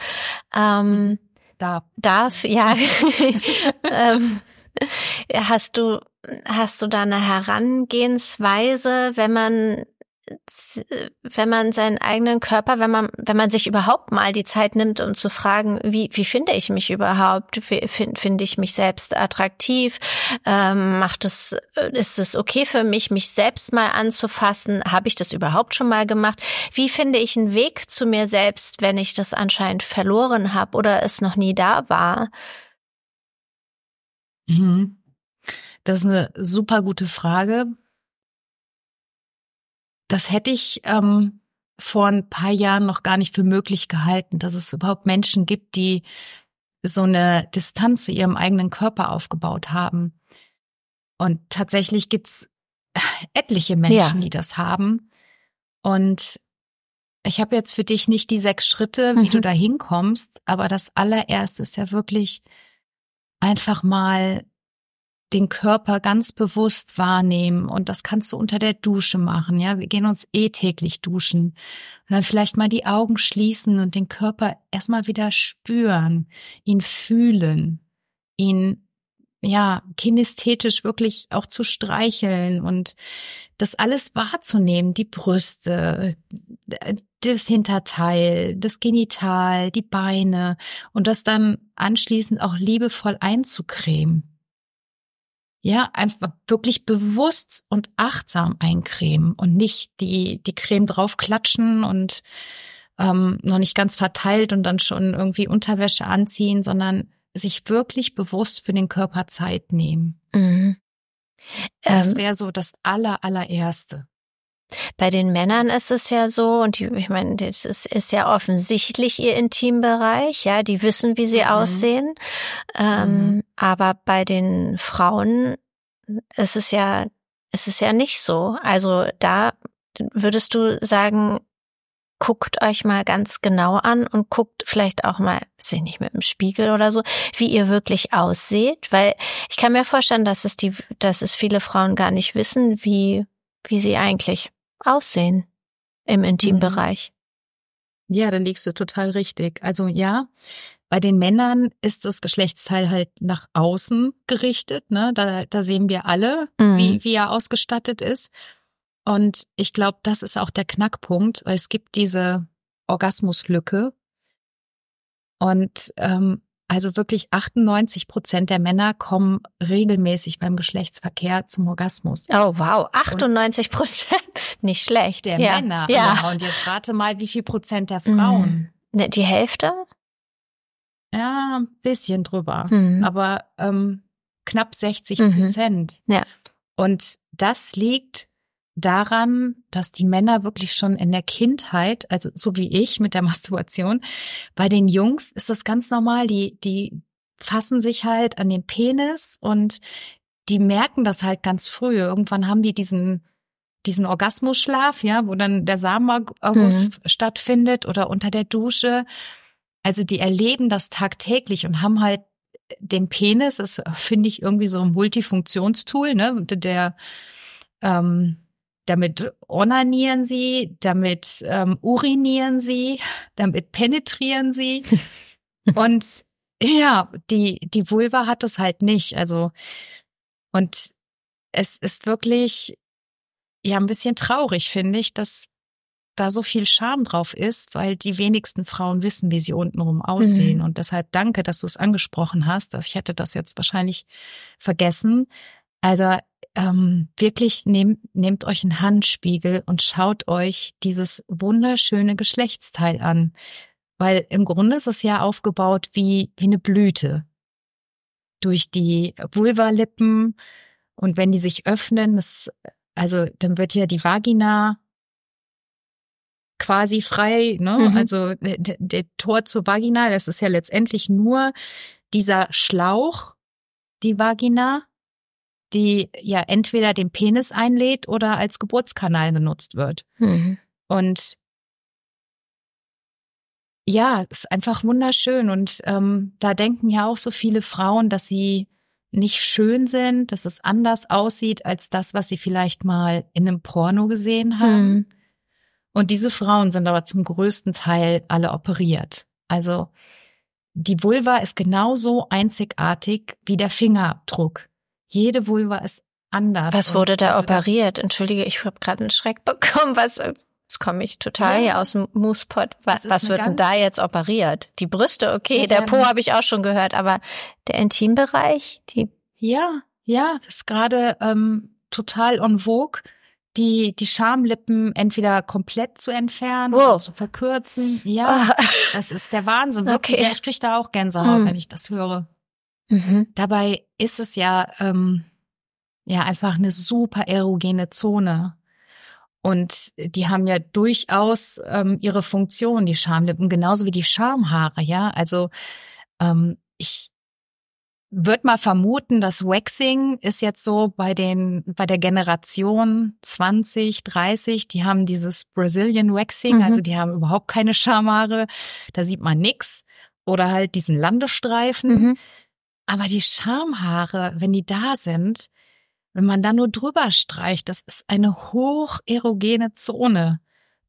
Ähm, darf. Darf, <laughs> ja. <laughs> ähm, hast du hast du da eine Herangehensweise, wenn man wenn man seinen eigenen Körper, wenn man, wenn man sich überhaupt mal die Zeit nimmt, um zu fragen, wie, wie finde ich mich überhaupt? Finde find ich mich selbst attraktiv? Ähm, macht es, ist es okay für mich, mich selbst mal anzufassen? Habe ich das überhaupt schon mal gemacht? Wie finde ich einen Weg zu mir selbst, wenn ich das anscheinend verloren habe oder es noch nie da war? Mhm. Das ist eine super gute Frage das hätte ich ähm, vor ein paar Jahren noch gar nicht für möglich gehalten, dass es überhaupt Menschen gibt, die so eine Distanz zu ihrem eigenen Körper aufgebaut haben. Und tatsächlich gibt's <sighs> etliche Menschen, ja. die das haben. Und ich habe jetzt für dich nicht die sechs Schritte, wie mhm. du da hinkommst, aber das allererste ist ja wirklich einfach mal den Körper ganz bewusst wahrnehmen. Und das kannst du unter der Dusche machen. Ja, wir gehen uns eh täglich duschen. Und dann vielleicht mal die Augen schließen und den Körper erstmal wieder spüren, ihn fühlen, ihn ja, kinesthetisch wirklich auch zu streicheln und das alles wahrzunehmen, die Brüste, das Hinterteil, das Genital, die Beine und das dann anschließend auch liebevoll einzucremen ja, einfach wirklich bewusst und achtsam eincremen und nicht die, die Creme draufklatschen und ähm, noch nicht ganz verteilt und dann schon irgendwie Unterwäsche anziehen, sondern sich wirklich bewusst für den Körper Zeit nehmen. Mhm. Das ähm, wäre so das aller, allererste. Bei den Männern ist es ja so, und die, ich meine, das ist, ist ja offensichtlich ihr Intimbereich, ja, die wissen, wie sie mhm. aussehen. Ähm, mhm. Aber bei den Frauen ist es ja, ist es ja nicht so. Also da würdest du sagen, guckt euch mal ganz genau an und guckt vielleicht auch mal, weiß ich nicht, mit dem Spiegel oder so, wie ihr wirklich ausseht, weil ich kann mir vorstellen, dass es die, dass es viele Frauen gar nicht wissen, wie, wie sie eigentlich aussehen im Intimbereich. Mhm. Ja, da liegst du total richtig. Also ja, bei den Männern ist das Geschlechtsteil halt nach außen gerichtet. Ne? Da, da sehen wir alle, mhm. wie, wie er ausgestattet ist. Und ich glaube, das ist auch der Knackpunkt, weil es gibt diese Orgasmuslücke. Und ähm, also wirklich 98 Prozent der Männer kommen regelmäßig beim Geschlechtsverkehr zum Orgasmus. Oh wow, 98 Prozent, <laughs> nicht schlecht. Der ja. Männer. Ja. ja. Und jetzt rate mal, wie viel Prozent der Frauen? Mhm. Die Hälfte? Ja, ein bisschen drüber, mhm. aber ähm, knapp 60 Prozent. Mhm. Ja. Und das liegt daran, dass die Männer wirklich schon in der Kindheit, also so wie ich mit der Masturbation, bei den Jungs ist das ganz normal, die, die fassen sich halt an den Penis und die merken das halt ganz früh. Irgendwann haben die diesen diesen Orgasmusschlaf, ja, wo dann der Samenerguss mhm. stattfindet oder unter der Dusche. Also die erleben das tagtäglich und haben halt den Penis, das finde ich irgendwie so ein Multifunktionstool, ne, der ähm, damit onanieren sie, damit ähm, urinieren sie, damit penetrieren sie. <laughs> und ja, die, die Vulva hat es halt nicht. Also, und es ist wirklich ja ein bisschen traurig, finde ich, dass, da so viel Charme drauf ist, weil die wenigsten Frauen wissen, wie sie untenrum aussehen. Mhm. Und deshalb danke, dass du es angesprochen hast. Dass ich hätte das jetzt wahrscheinlich vergessen. Also ähm, wirklich nehmt, nehmt euch einen Handspiegel und schaut euch dieses wunderschöne Geschlechtsteil an. Weil im Grunde ist es ja aufgebaut wie, wie eine Blüte. Durch die Vulvalippen und wenn die sich öffnen, das, also dann wird ja die Vagina quasi frei, ne? Mhm. Also der, der Tor zur Vagina, das ist ja letztendlich nur dieser Schlauch, die Vagina, die ja entweder den Penis einlädt oder als Geburtskanal genutzt wird. Mhm. Und ja, ist einfach wunderschön. Und ähm, da denken ja auch so viele Frauen, dass sie nicht schön sind, dass es anders aussieht als das, was sie vielleicht mal in einem Porno gesehen haben. Mhm. Und diese Frauen sind aber zum größten Teil alle operiert. Also die Vulva ist genauso einzigartig wie der Fingerabdruck. Jede Vulva ist anders. Was wurde da also operiert? Entschuldige, ich habe gerade einen Schreck bekommen. Was? Jetzt komme ich total ja. hier aus dem Moospot. Was, was wird denn da jetzt operiert? Die Brüste, okay, der Po habe ich auch schon gehört, aber der Intimbereich, die. Ja, ja, das ist gerade ähm, total en vogue die, die Schamlippen entweder komplett zu entfernen wow. oder zu verkürzen. Ja, oh. das ist der Wahnsinn. Wirklich, okay. ja, ich kriege da auch Gänsehaut, hm. wenn ich das höre. Mhm. Dabei ist es ja, ähm, ja einfach eine super erogene Zone. Und die haben ja durchaus ähm, ihre Funktion, die Schamlippen, genauso wie die Schamhaare, ja. Also ähm, ich würde mal vermuten, dass Waxing ist jetzt so bei den, bei der Generation 20, 30, die haben dieses Brazilian Waxing, mhm. also die haben überhaupt keine Schamhaare, da sieht man nix. Oder halt diesen Landestreifen. Mhm. Aber die Schamhaare, wenn die da sind, wenn man da nur drüber streicht, das ist eine hocherogene Zone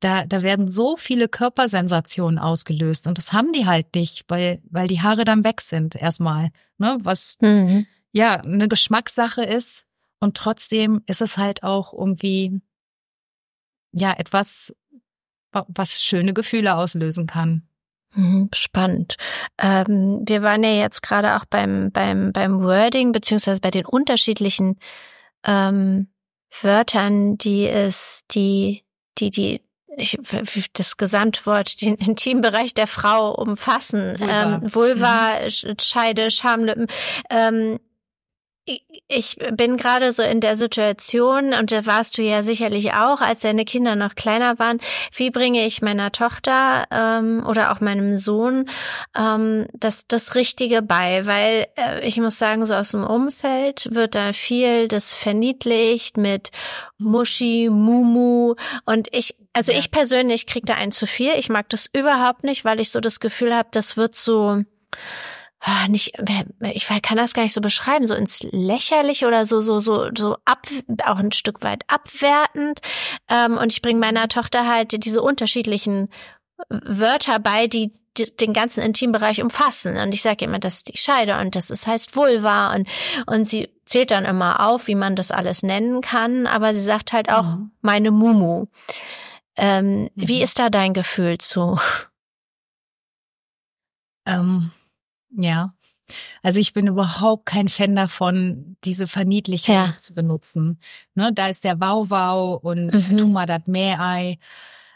da, da werden so viele Körpersensationen ausgelöst und das haben die halt nicht, weil, weil die Haare dann weg sind erstmal, ne, was mhm. ja eine Geschmackssache ist und trotzdem ist es halt auch irgendwie ja etwas, was schöne Gefühle auslösen kann. Mhm, spannend. Ähm, wir waren ja jetzt gerade auch beim, beim, beim Wording, beziehungsweise bei den unterschiedlichen ähm, Wörtern, die es, die, die, die ich, das Gesamtwort, den Intimbereich der Frau umfassen. Vulva, ähm, Vulva mhm. Scheide, Schamlippen. Ähm, ich bin gerade so in der Situation, und da warst du ja sicherlich auch, als deine Kinder noch kleiner waren, wie bringe ich meiner Tochter ähm, oder auch meinem Sohn ähm, das, das Richtige bei? Weil äh, ich muss sagen, so aus dem Umfeld wird da viel das verniedlicht mit Muschi, Mumu und ich, also ja. ich persönlich krieg da ein zu viel. Ich mag das überhaupt nicht, weil ich so das Gefühl habe, das wird so nicht, ich kann das gar nicht so beschreiben, so ins Lächerliche oder so, so, so, so ab, auch ein Stück weit abwertend. Ähm, und ich bringe meiner Tochter halt diese unterschiedlichen Wörter bei, die den ganzen Intimbereich umfassen. Und ich sage immer, das ist die Scheide und das ist, heißt Vulva und, und sie zählt dann immer auf, wie man das alles nennen kann, aber sie sagt halt auch mhm. meine Mumu. Ähm, mhm. Wie ist da dein Gefühl zu? Ähm ja. Also ich bin überhaupt kein Fan davon, diese Verniedlichung ja. zu benutzen. Ne, da ist der Wow-Wow und mhm. Tuma dat Meerei.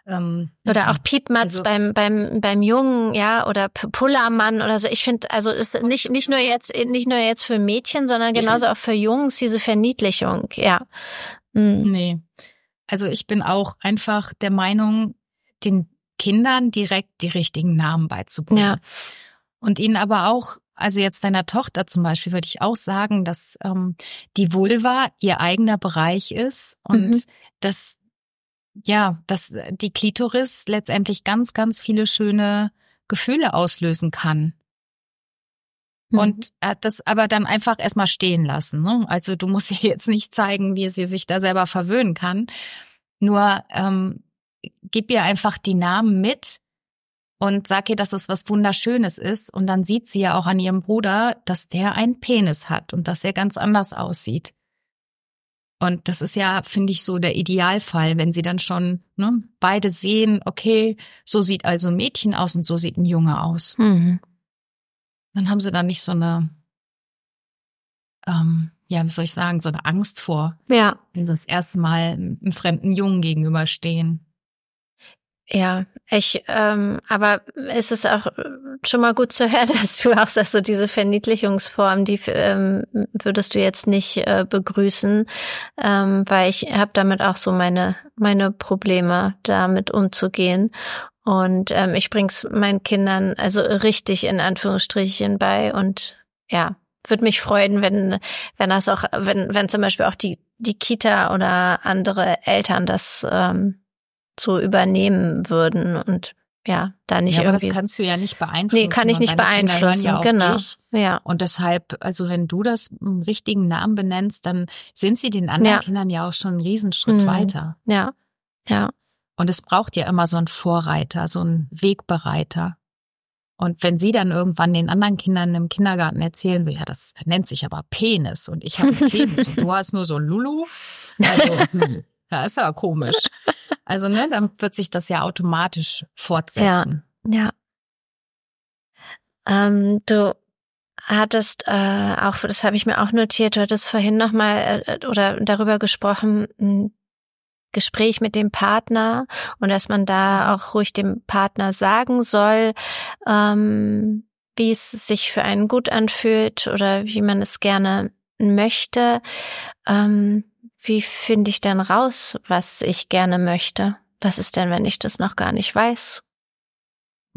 Ähm, oder auch Piepmatz also, beim beim beim Jungen, ja, oder Pullermann oder so. Ich finde, also ist nicht nicht nur jetzt nicht nur jetzt für Mädchen, sondern genauso auch für Jungs diese Verniedlichung, ja. Mhm. Nee. Also ich bin auch einfach der Meinung, den Kindern direkt die richtigen Namen beizubringen. Ja. Und ihnen aber auch, also jetzt deiner Tochter zum Beispiel, würde ich auch sagen, dass ähm, die Vulva ihr eigener Bereich ist und mhm. dass ja, dass die Klitoris letztendlich ganz, ganz viele schöne Gefühle auslösen kann. Mhm. Und äh, das aber dann einfach erstmal stehen lassen. Ne? Also du musst <laughs> ihr jetzt nicht zeigen, wie sie sich da selber verwöhnen kann. Nur ähm, gib ihr einfach die Namen mit, und sag ihr, dass es was Wunderschönes ist. Und dann sieht sie ja auch an ihrem Bruder, dass der einen Penis hat und dass er ganz anders aussieht. Und das ist ja, finde ich, so der Idealfall, wenn sie dann schon ne, beide sehen, okay, so sieht also ein Mädchen aus und so sieht ein Junge aus. Mhm. Dann haben sie dann nicht so eine, ähm, ja, wie soll ich sagen, so eine Angst vor, Ja, wenn sie das erste Mal einem fremden Jungen gegenüberstehen. Ja. Ich, ähm, aber es ist auch schon mal gut zu hören, <laughs> dass du auch sagst, so diese Verniedlichungsform, die ähm, würdest du jetzt nicht äh, begrüßen, ähm, weil ich habe damit auch so meine meine Probleme, damit umzugehen. Und ähm, ich bring's meinen Kindern also richtig in Anführungsstrichen bei und ja, würde mich freuen, wenn wenn das auch wenn wenn zum Beispiel auch die die Kita oder andere Eltern das ähm, so übernehmen würden und ja, da nicht ja, aber irgendwie. das kannst du ja nicht beeinflussen. nee, kann ich nicht beeinflussen, Ja genau. Dich. Ja, Und deshalb, also wenn du das im richtigen Namen benennst, dann sind sie den anderen Ja. Kindern ja auch schon einen Riesenschritt Mhm. weiter. ja, ja, Und es braucht ja immer so einen Vorreiter, so einen Wegbereiter. Und wenn sie dann irgendwann den anderen Kindern im Kindergarten erzählen, so, ja, das nennt sich aber Penis und ich habe Penis und du <laughs> hast nur so ein Lulu, also, hm, ja, ist ja komisch. Also, ne, dann wird sich das ja automatisch fortsetzen. ja. Ähm, du hattest äh, auch, das habe ich mir auch notiert, du hattest vorhin nochmal äh, oder darüber gesprochen, ein Gespräch mit dem Partner und dass man da auch ruhig dem Partner sagen soll, ähm, wie es sich für einen gut anfühlt oder wie man es gerne möchte. Ähm, wie finde ich denn raus, was ich gerne möchte? Was ist denn, wenn ich das noch gar nicht weiß?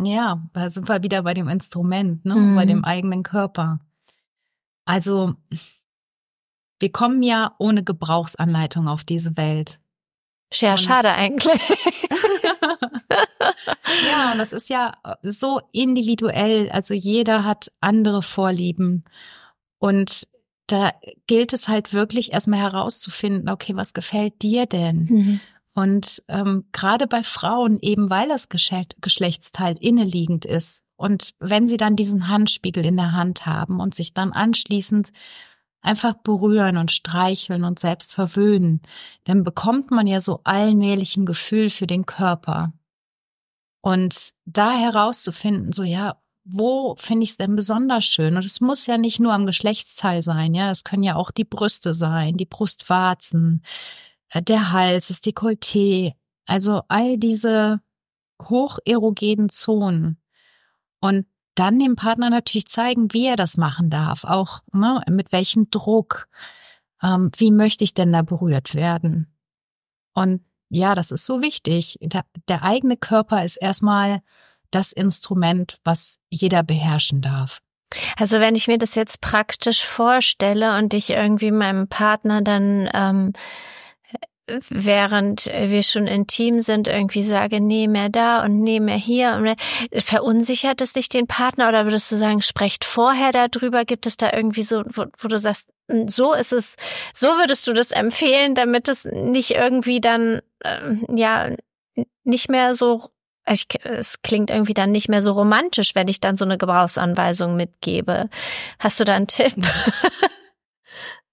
Ja, da sind wir wieder bei dem Instrument, ne? Mhm. bei dem eigenen Körper. Also, wir kommen ja ohne Gebrauchsanleitung auf diese Welt. Ja, Und- schade eigentlich. <laughs> ja, und das ist ja so individuell. Also jeder hat andere Vorlieben. Und da gilt es halt wirklich erstmal herauszufinden, okay, was gefällt dir denn? Mhm. Und ähm, gerade bei Frauen, eben weil das Geschle- Geschlechtsteil inneliegend ist und wenn sie dann diesen Handspiegel in der Hand haben und sich dann anschließend einfach berühren und streicheln und selbst verwöhnen, dann bekommt man ja so allmählich ein Gefühl für den Körper. Und da herauszufinden, so ja, wo finde ich es denn besonders schön? Und es muss ja nicht nur am Geschlechtsteil sein, ja, es können ja auch die Brüste sein, die Brustwarzen, äh, der Hals, das Dekolleté, also all diese hocherogenen Zonen. Und dann dem Partner natürlich zeigen, wie er das machen darf, auch ne, mit welchem Druck, ähm, wie möchte ich denn da berührt werden. Und ja, das ist so wichtig. Der, der eigene Körper ist erstmal das Instrument, was jeder beherrschen darf. Also wenn ich mir das jetzt praktisch vorstelle und ich irgendwie meinem Partner dann, ähm, während wir schon intim sind, irgendwie sage, nee, mehr da und nee, mehr hier. Und mehr, verunsichert es dich den Partner oder würdest du sagen, sprecht vorher darüber? Gibt es da irgendwie so, wo, wo du sagst, so ist es, so würdest du das empfehlen, damit es nicht irgendwie dann, ähm, ja, nicht mehr so ich, es klingt irgendwie dann nicht mehr so romantisch, wenn ich dann so eine Gebrauchsanweisung mitgebe. Hast du da einen Tipp? <laughs>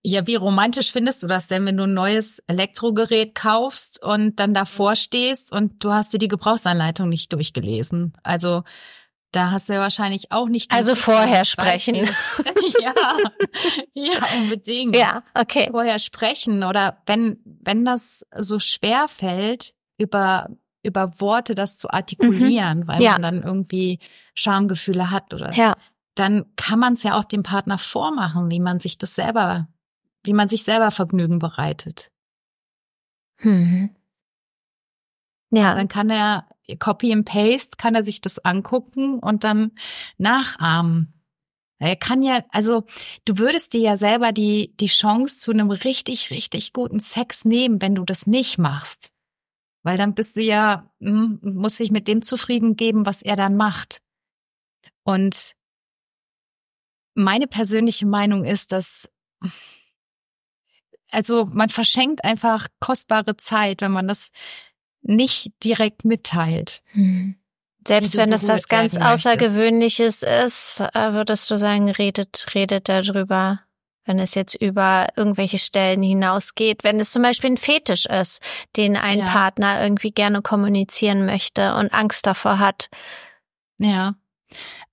Ja, wie romantisch findest du das denn, wenn du ein neues Elektrogerät kaufst und dann davor stehst und du hast dir die Gebrauchsanleitung nicht durchgelesen? Also da hast du ja wahrscheinlich auch nicht. Also vorher weiß, sprechen. <laughs> ja, ja, unbedingt. Ja, okay. Vorher sprechen oder wenn wenn das so schwer fällt über über Worte das zu artikulieren, weil Mhm. Ja. man dann irgendwie Schamgefühle hat oder Ja, dann kann man es ja auch dem Partner vormachen, wie man sich das selber, wie man sich selber Vergnügen bereitet. hm. ja, Dann kann er Copy and Paste, kann er sich das angucken und dann nachahmen. Er kann ja, also du würdest dir ja selber die die Chance zu einem richtig richtig guten Sex nehmen, wenn du das nicht machst, weil dann bist du ja hm, muss sich mit dem zufrieden geben, was er dann macht. Und meine persönliche Meinung ist, dass also man verschenkt einfach kostbare Zeit, wenn man das nicht direkt mitteilt. Hm. Selbst wenn das was ganz. Außergewöhnliches ist, äh, würdest du sagen, redet, redet darüber. Wenn es jetzt über irgendwelche Stellen hinausgeht, wenn es zum Beispiel ein Fetisch ist, den ein ja. Partner irgendwie gerne kommunizieren möchte und Angst davor hat. Ja.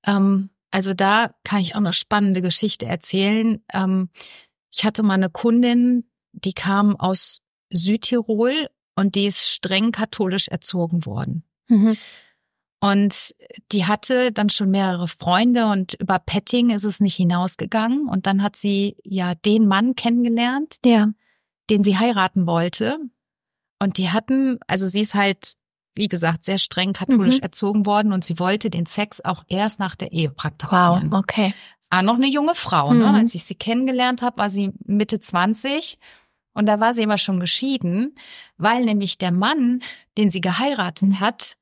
Ähm, also da kann ich auch eine spannende Geschichte erzählen. Ähm, ich hatte mal eine Kundin, die kam aus Südtirol und die ist streng katholisch erzogen worden. Mhm. Und die hatte dann schon mehrere Freunde und über Petting ist es nicht hinausgegangen. Und dann hat sie ja den Mann kennengelernt, ja. den sie heiraten wollte. Und die hatten, also sie ist halt, wie gesagt, sehr streng katholisch mhm. erzogen worden und sie wollte den Sex auch erst nach der Ehe praktizieren. Wow, okay. Ah, noch eine junge Frau, ne? mhm. ne? Als ich sie kennengelernt habe, war sie Mitte 20 und da war sie immer schon geschieden, weil nämlich der Mann, den sie geheiratet hat,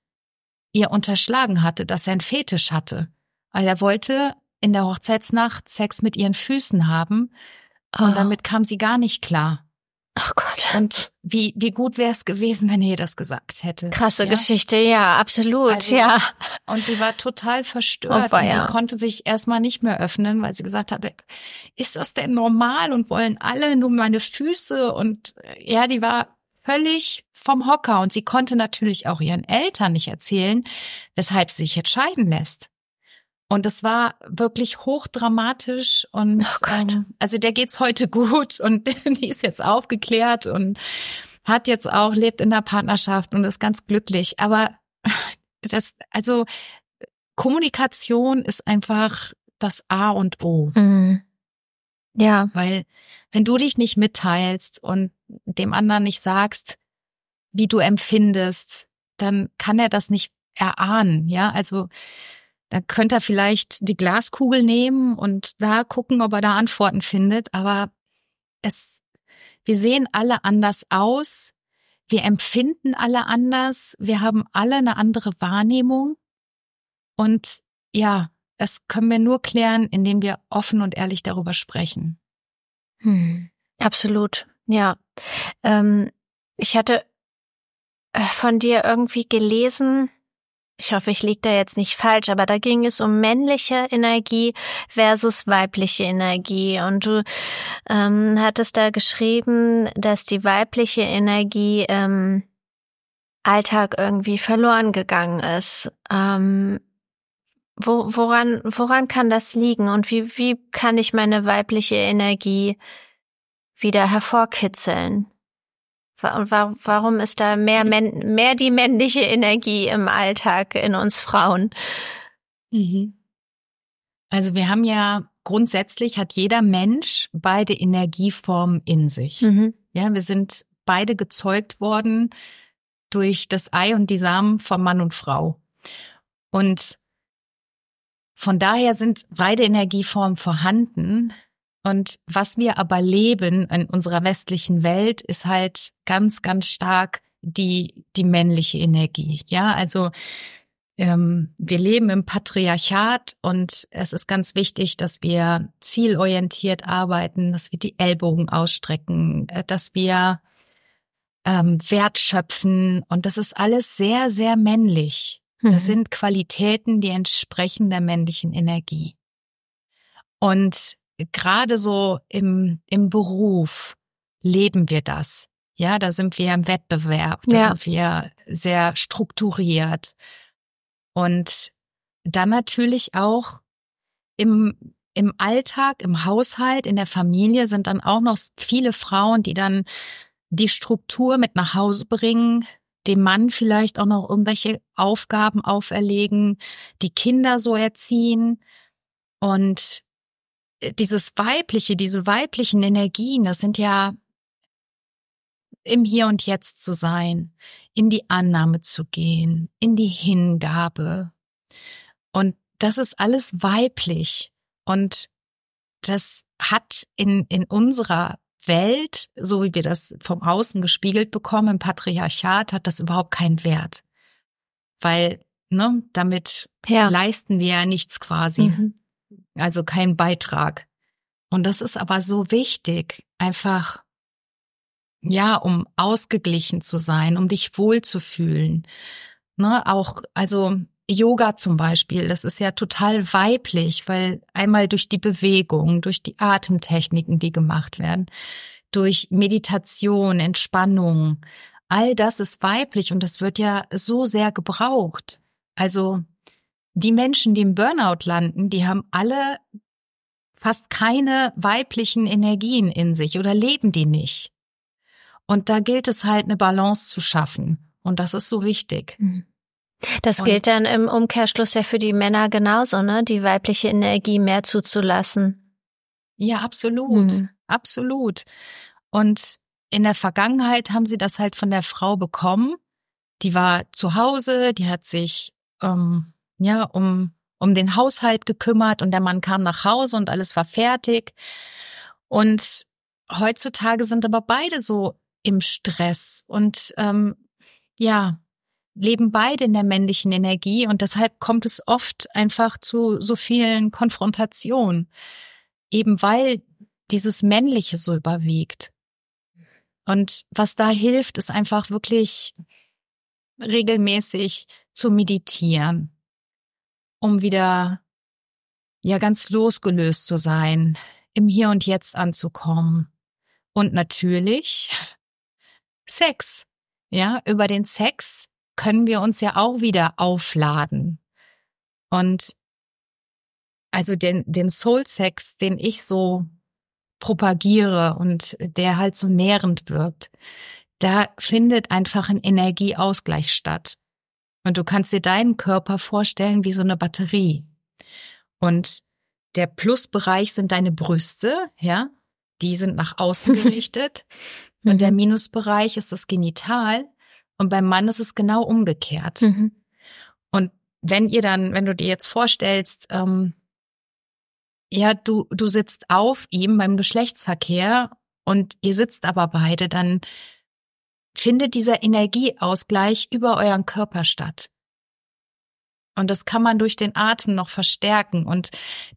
ihr unterschlagen hatte, dass er einen Fetisch hatte. Weil er wollte in der Hochzeitsnacht Sex mit ihren Füßen haben. Oh. Und damit kam sie gar nicht klar. Ach Gott. Und wie, wie gut wäre es gewesen, <laughs> wenn ihr das gesagt hätte. Krasse ja? Geschichte, ja, absolut, also, ja. Und die war total verstört. Oh, und die konnte sich erstmal nicht mehr öffnen, weil sie gesagt hatte, ist das denn normal und wollen alle nur meine Füße? Und ja, die war völlig vom Hocker und sie konnte natürlich auch ihren Eltern nicht erzählen, weshalb sie sich jetzt scheiden lässt. Und es war wirklich hochdramatisch und oh ähm, also der geht's heute gut und <laughs> die ist jetzt aufgeklärt und hat jetzt auch lebt in der Partnerschaft und ist ganz glücklich. Aber das also Kommunikation ist einfach das A und O. Mhm. Ja. Weil wenn du dich nicht mitteilst und dem anderen nicht sagst, wie du empfindest, dann kann er das nicht erahnen, ja? Also, da könnte er vielleicht die Glaskugel nehmen und da gucken, ob er da Antworten findet, aber es, wir sehen alle anders aus, wir empfinden alle anders, wir haben alle eine andere Wahrnehmung und ja, das können wir nur klären, indem wir offen und ehrlich darüber sprechen. Hm, absolut, ja. Ähm, ich hatte äh, von dir irgendwie gelesen, ich hoffe, ich liege da jetzt nicht falsch, aber da ging es um männliche Energie versus weibliche Energie. Und du ähm, hattest da geschrieben, dass die weibliche Energie im Alltag irgendwie verloren gegangen ist. Ähm, wo, woran, woran kann das liegen und wie, wie kann ich meine weibliche Energie wieder hervorkitzeln? Und warum ist da mehr, mehr die männliche Energie im Alltag in uns Frauen? Mhm. Also wir haben ja grundsätzlich hat jeder Mensch beide Energieformen in sich. Mhm. Ja, wir sind beide gezeugt worden durch das Ei und die Samen von Mann und Frau. Und von daher sind beide Energieformen vorhanden. Und was wir aber leben in unserer westlichen Welt ist halt ganz, ganz stark die, die männliche Energie. Ja, also ähm, wir leben im Patriarchat und es ist ganz wichtig, dass wir zielorientiert arbeiten, dass wir die Ellbogen ausstrecken, äh, dass wir ähm, Wert schöpfen und das ist alles sehr, sehr männlich. Das mhm. sind Qualitäten, die entsprechen der männlichen Energie. Und gerade so im, im Beruf leben wir das. Ja, da sind wir im Wettbewerb, da ja. sind wir sehr strukturiert. Und dann natürlich auch im, im Alltag, im Haushalt, in der Familie sind dann auch noch viele Frauen, die dann die Struktur mit nach Hause bringen, dem Mann vielleicht auch noch irgendwelche Aufgaben auferlegen, die Kinder so erziehen. Und dieses weibliche, diese weiblichen Energien, das sind ja im Hier und Jetzt zu sein, in die Annahme zu gehen, in die Hingabe. Und das ist alles weiblich. Und das hat in, in unserer Welt, so wie wir das vom Außen gespiegelt bekommen, im Patriarchat, hat das überhaupt keinen Wert. Weil, ne, damit ja. leisten wir ja nichts quasi. Mhm. Also keinen Beitrag. Und das ist aber so wichtig, einfach, ja, um ausgeglichen zu sein, um dich wohlzufühlen. Ne, auch, also Yoga zum Beispiel, das ist ja total weiblich, weil einmal durch die Bewegung, durch die Atemtechniken, die gemacht werden, durch Meditation, Entspannung, all das ist weiblich und das wird ja so sehr gebraucht. Also die Menschen, die im Burnout landen, die haben alle fast keine weiblichen Energien in sich oder leben die nicht. Und da gilt es halt, eine Balance zu schaffen. Und das ist so wichtig. Mhm. Das und gilt dann im Umkehrschluss ja für die Männer genauso, ne? Die weibliche Energie mehr zuzulassen. Ja, absolut. Mhm. Absolut. Und in der Vergangenheit haben sie das halt von der Frau bekommen. Die war zu Hause, die hat sich ähm, ja um um den Haushalt gekümmert und der Mann kam nach Hause und alles war fertig. Und heutzutage sind aber beide so im Stress und ähm, ja leben beide in der männlichen Energie und deshalb kommt es oft einfach zu so vielen Konfrontationen, eben weil dieses Männliche so überwiegt. Und was da hilft, ist einfach wirklich regelmäßig zu meditieren, um wieder ja ganz losgelöst zu sein, im Hier und Jetzt anzukommen. Und natürlich <laughs> Sex. Ja, über den Sex können wir uns ja auch wieder aufladen. Und also den, den Soul Sex, den ich so propagiere und der halt so nährend wirkt, da findet einfach ein Energieausgleich statt. Und du kannst dir deinen Körper vorstellen wie so eine Batterie. Und der Plusbereich sind deine Brüste, ja, die sind nach außen <laughs> gerichtet. und der mhm. Minusbereich ist das Genital. Und beim Mann ist es genau umgekehrt. Mhm. Und wenn ihr dann, wenn du dir jetzt vorstellst, ähm, ja, du, du sitzt auf ihm beim Geschlechtsverkehr und ihr sitzt aber beide, dann findet dieser Energieausgleich über euren Körper statt. Und das kann man durch den Atem noch verstärken. Und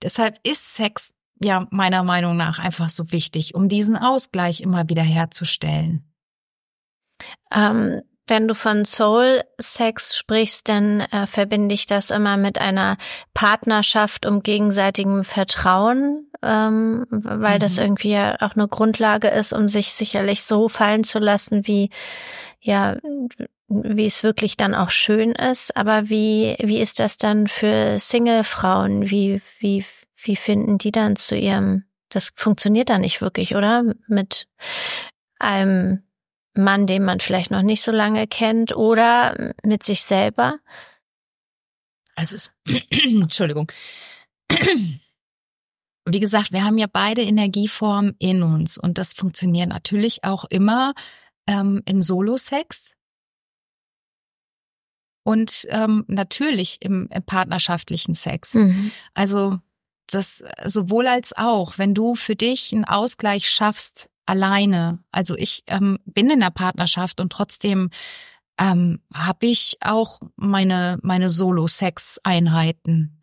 deshalb ist Sex ja meiner Meinung nach einfach so wichtig, um diesen Ausgleich immer wieder herzustellen. Ähm, wenn du von Soul Sex sprichst, dann äh, verbinde ich das immer mit einer Partnerschaft um gegenseitigem Vertrauen, ähm, weil mhm. das irgendwie ja auch eine Grundlage ist, um sich sicherlich so fallen zu lassen, wie ja, wie es wirklich dann auch schön ist. Aber wie wie ist das dann für Single-Frauen? Wie wie wie finden die dann zu ihrem? Das funktioniert da nicht wirklich, oder? Mit einem Mann, den man vielleicht noch nicht so lange kennt oder mit sich selber? Also es, <clears throat> Entschuldigung. Wie gesagt, wir haben ja beide Energieformen in uns und das funktioniert natürlich auch immer ähm, im Solo-Sex und ähm, natürlich im, im partnerschaftlichen Sex. Mhm. Also das sowohl als auch, wenn du für dich einen Ausgleich schaffst alleine. Also ich ähm, bin in der Partnerschaft und trotzdem ähm, habe ich auch meine meine Solo-Sex-Einheiten.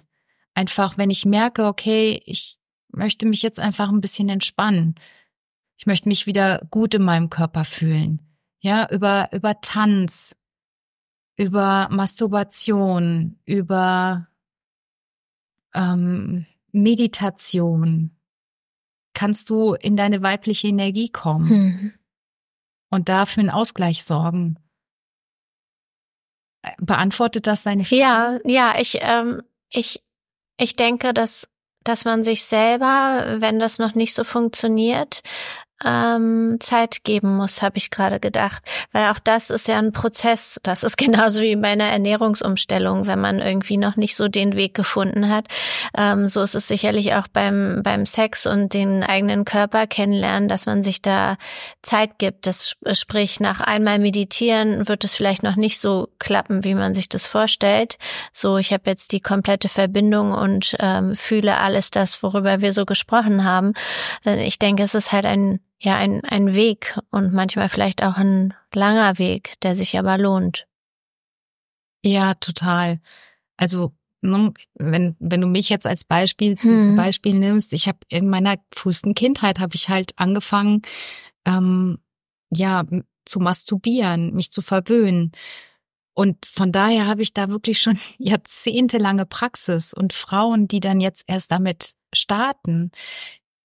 Einfach, wenn ich merke, okay, ich möchte mich jetzt einfach ein bisschen entspannen. Ich möchte mich wieder gut in meinem Körper fühlen. Ja, über über Tanz, über Masturbation, über ähm, Meditation, kannst du in deine weibliche Energie kommen hm. und dafür einen Ausgleich sorgen. Beantwortet das deine Frage? Ja, ja, ich, ähm, ich, ich denke, dass, dass man sich selber, wenn das noch nicht so funktioniert, ähm, Zeit geben muss, habe ich gerade gedacht. Weil auch das ist ja ein Prozess. Das ist <laughs> genauso wie bei einer Ernährungsumstellung, wenn man irgendwie noch nicht so den Weg gefunden hat. Ähm, so ist es sicherlich auch beim, beim Sex und den eigenen Körper kennenlernen, dass man sich da Zeit gibt. Das sprich, nach einmal meditieren wird es vielleicht noch nicht so klappen, wie man sich das vorstellt. So, ich habe jetzt die komplette Verbindung und ähm, fühle alles das, worüber wir so gesprochen haben. Ich denke, es ist halt ein ja ein, ein Weg und manchmal vielleicht auch ein langer Weg, der sich aber lohnt. Ja, total. Also wenn, wenn du mich jetzt als Beispiel, hm. Beispiel nimmst, ich habe in meiner frühesten Kindheit habe ich halt angefangen, ähm, ja, zu masturbieren, mich zu verwöhnen. Und von daher habe ich da wirklich schon <laughs> jahrzehntelange Praxis und Frauen, die dann jetzt erst damit starten,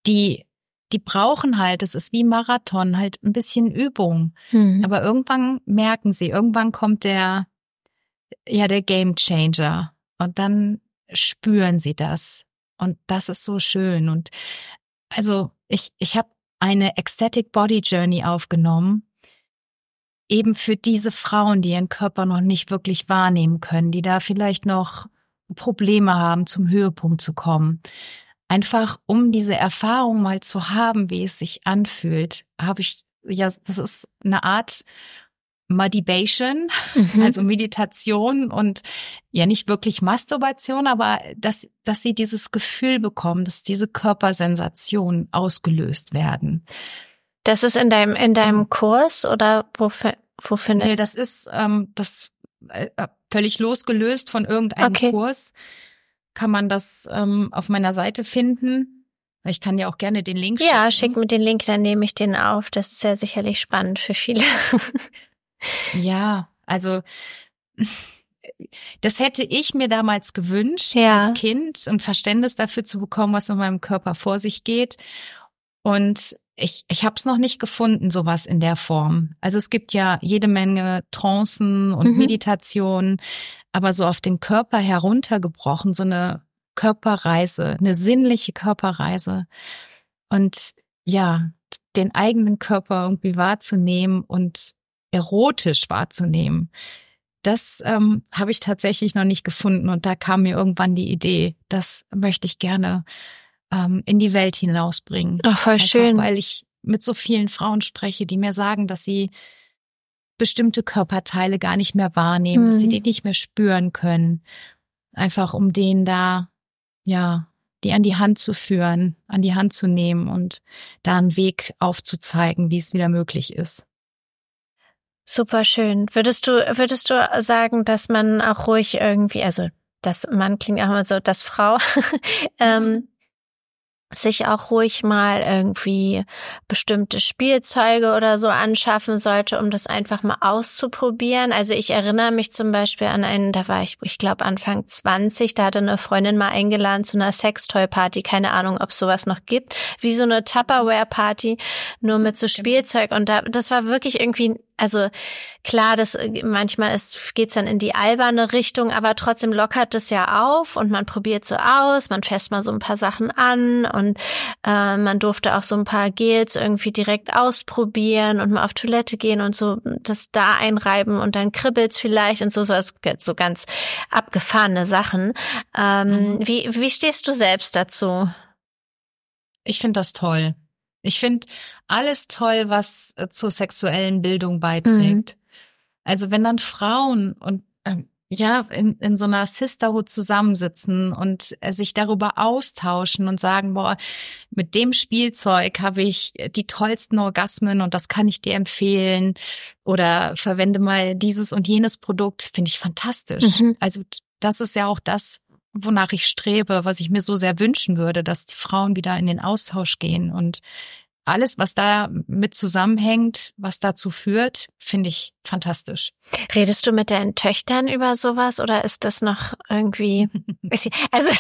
die, die brauchen halt, es ist wie Marathon, halt ein bisschen Übung. Mhm. Aber irgendwann merken sie, irgendwann kommt der, ja, der Game Changer. Und dann spüren sie das. Und das ist so schön. Und also ich, ich habe eine Ecstatic Body Journey aufgenommen, eben für diese Frauen, die ihren Körper noch nicht wirklich wahrnehmen können, die da vielleicht noch Probleme haben, zum Höhepunkt zu kommen. Einfach um diese Erfahrung mal zu haben, wie es sich anfühlt, habe ich, ja, das ist eine Art Motivation, mhm. <laughs> also Meditation und ja nicht wirklich Masturbation, aber dass, dass sie dieses Gefühl bekommen, dass diese Körpersensationen ausgelöst werden. Das ist in deinem, in deinem Kurs oder wofür, wofür Nee, das ist ähm, das äh, völlig losgelöst von irgendeinem okay. Kurs. Kann man das ähm, auf meiner Seite finden. Ich kann ja auch gerne den Link schicken. Ja, schick mir den Link, dann nehme ich den auf. Das ist ja sicherlich spannend für viele. <laughs> ja, also das hätte ich mir damals gewünscht ja. als Kind und Verständnis dafür zu bekommen, was in meinem Körper vor sich geht. Und ich, ich habe es noch nicht gefunden, sowas in der Form. Also es gibt ja jede Menge Trancen und mhm. Meditationen, aber so auf den Körper heruntergebrochen, so eine Körperreise, eine sinnliche Körperreise. Und ja, den eigenen Körper irgendwie wahrzunehmen und erotisch wahrzunehmen. Das ähm, habe ich tatsächlich noch nicht gefunden und da kam mir irgendwann die Idee, das möchte ich gerne ähm, in die Welt hinausbringen. Ach, voll Einfach, schön. Weil ich mit so vielen Frauen spreche, die mir sagen, dass sie bestimmte Körperteile gar nicht mehr wahrnehmen, mhm. dass sie mhm. die nicht mehr spüren können. Einfach um denen da, ja, die an die Hand zu führen, an die Hand zu nehmen und da einen Weg aufzuzeigen, wie es wieder möglich ist. Super schön. Würdest du, würdest du sagen, dass man auch ruhig irgendwie, also das Mann klingt auch immer so, dass Frau <laughs> ähm, mhm sich auch ruhig mal irgendwie bestimmte Spielzeuge oder so anschaffen sollte, um das einfach mal auszuprobieren. Also ich erinnere mich zum Beispiel an einen, da war ich, ich glaube Anfang 20, da hatte eine Freundin mal eingeladen zu einer Sextoy-Party, keine Ahnung, ob sowas noch gibt, wie so eine Tupperware-Party, nur mit so Spielzeug. Und da, das war wirklich irgendwie also klar, das äh, manchmal ist, geht's dann in die alberne Richtung, aber trotzdem lockert es ja auf und man probiert so aus, man fässt mal so ein paar Sachen an und äh, man durfte auch so ein paar Gels irgendwie direkt ausprobieren und mal auf Toilette gehen und so das da einreiben und dann kribbelt's vielleicht und so so, so ganz abgefahrene Sachen. Ähm, mhm. Wie wie stehst du selbst dazu? Ich finde das toll. Ich finde alles toll, was äh, zur sexuellen Bildung beiträgt. Mhm. Also wenn dann Frauen und äh, ja, in, in so einer Sisterhood zusammensitzen und äh, sich darüber austauschen und sagen, boah, mit dem Spielzeug habe ich die tollsten Orgasmen und das kann ich dir empfehlen oder verwende mal dieses und jenes Produkt, finde ich fantastisch. Mhm. Also das ist ja auch das, wonach ich strebe, was ich mir so sehr wünschen würde, dass die Frauen wieder in den Austausch gehen und alles, was da mit zusammenhängt, was dazu führt, finde ich fantastisch. Redest du mit deinen Töchtern über sowas oder ist das noch irgendwie, <laughs> also, <laughs>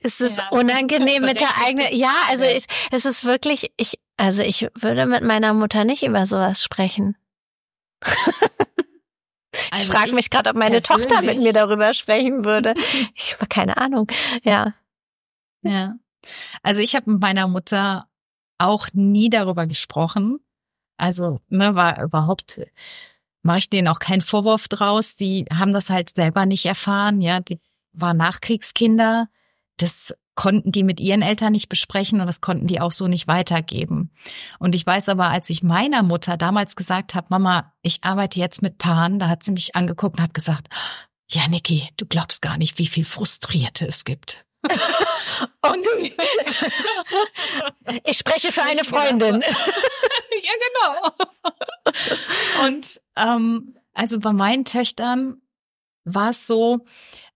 ist es ja, unangenehm mit der eigenen, ja, also ich, es ist wirklich, ich, also ich würde mit meiner Mutter nicht über sowas sprechen. <laughs> Also ich frage mich gerade, ob meine Tochter mit mir darüber sprechen würde. <laughs> Ich habe keine Ahnung. Ja. Ja. Also ich habe mit meiner Mutter auch nie darüber gesprochen. Also ne, war überhaupt mache ich denen auch keinen Vorwurf draus. Die haben das halt selber nicht erfahren. Ja, die waren Nachkriegskinder. Das konnten die mit ihren Eltern nicht besprechen und das konnten die auch so nicht weitergeben. Und ich weiß aber, als ich meiner Mutter damals gesagt habe, Mama, ich arbeite jetzt mit Paaren, da hat sie mich angeguckt und hat gesagt, ja, Niki, du glaubst gar nicht, wie viel Frustrierte es gibt. <laughs> und ich spreche für eine Freundin. ja, genau. <laughs> Und ähm, also bei meinen Töchtern war es so,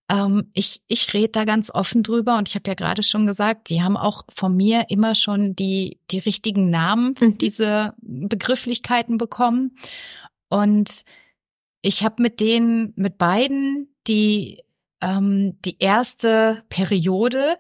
ähm, ich, ich rede da ganz offen drüber und ich habe ja gerade schon gesagt, die haben auch von mir immer schon die, die richtigen Namen für mhm. diese Begrifflichkeiten bekommen. Und ich habe mit denen, mit beiden, die ähm, die erste Periode,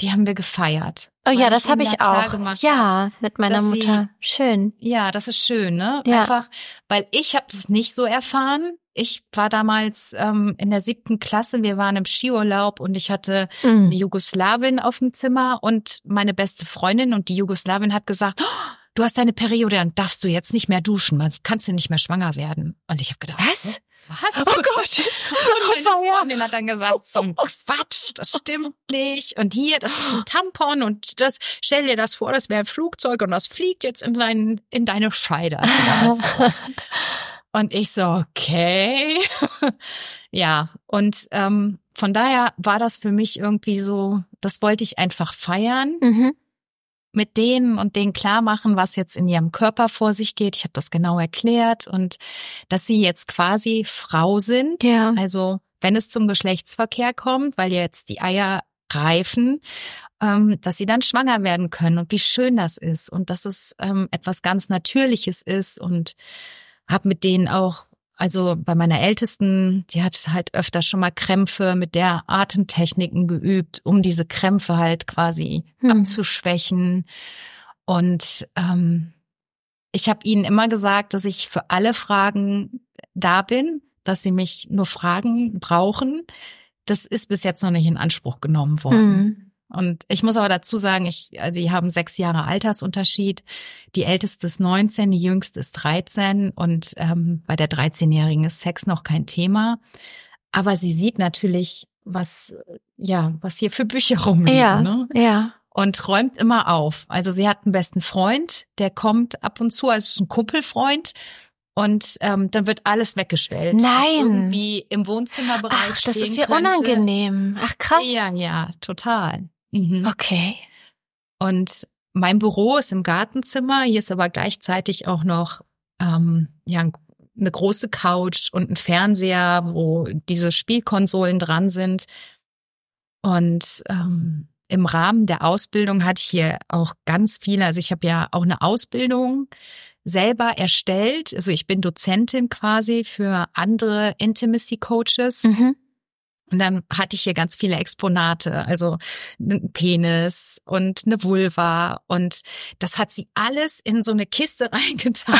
die haben wir gefeiert. Oh ja, das habe ich auch. Ja, mit meiner Mutter. Sie, schön. Ja, das ist schön, ne? Ja. Einfach, weil ich habe das nicht so erfahren. Ich war damals ähm, in der siebten Klasse, wir waren im Skiurlaub und ich hatte mm. eine Jugoslawin auf dem Zimmer und meine beste Freundin und die Jugoslawin hat gesagt, oh, du hast deine Periode, dann darfst du jetzt nicht mehr duschen, kannst du nicht mehr schwanger werden. Und ich habe gedacht, was? Was? Oh Gott. <laughs> Und meine Freundin hat dann gesagt, zum Quatsch, das stimmt nicht. Und hier, das ist ein Tampon und das, stell dir das vor, das wäre ein Flugzeug und das fliegt jetzt in, dein, in deine Scheide. <laughs> Und ich so, okay. <laughs> ja, und ähm, von daher war das für mich irgendwie so, das wollte ich einfach feiern. Mhm mit denen und denen klar machen, was jetzt in ihrem Körper vor sich geht. Ich habe das genau erklärt und dass sie jetzt quasi Frau sind. Ja. Also wenn es zum Geschlechtsverkehr kommt, weil jetzt die Eier reifen, ähm, dass sie dann schwanger werden können und wie schön das ist und dass es ähm, etwas ganz Natürliches ist und habe mit denen auch also bei meiner Ältesten, die hat halt öfter schon mal Krämpfe mit der Atemtechniken geübt, um diese Krämpfe halt quasi hm. abzuschwächen. Und ähm, ich habe ihnen immer gesagt, dass ich für alle Fragen da bin, dass sie mich nur Fragen brauchen. Das ist bis jetzt noch nicht in Anspruch genommen worden. Hm. Und ich muss aber dazu sagen, ich, also die haben sechs Jahre Altersunterschied. Die älteste ist 19, die jüngste ist 13 und ähm, bei der 13-Jährigen ist Sex noch kein Thema. Aber sie sieht natürlich, was, ja, was hier für Bücher <laughs> rumliegen. Ja, ne? ja. Und räumt immer auf. Also sie hat einen besten Freund, der kommt ab und zu, also ist ein Kumpelfreund. Und ähm, dann wird alles weggestellt. Nein. Wie im Wohnzimmerbereich. Ach, das ist ja unangenehm. Ach krass. Ja, ja, total. Mhm. Okay. Und mein Büro ist im Gartenzimmer. Hier ist aber gleichzeitig auch noch ähm, ja eine große Couch und ein Fernseher, wo diese Spielkonsolen dran sind. Und ähm, im Rahmen der Ausbildung hatte ich hier auch ganz viele. Also ich habe ja auch eine Ausbildung selber erstellt. Also ich bin Dozentin quasi für andere Intimacy Coaches. Mhm. Und dann hatte ich hier ganz viele Exponate, also einen Penis und eine Vulva und das hat sie alles in so eine Kiste <laughs> reingetan.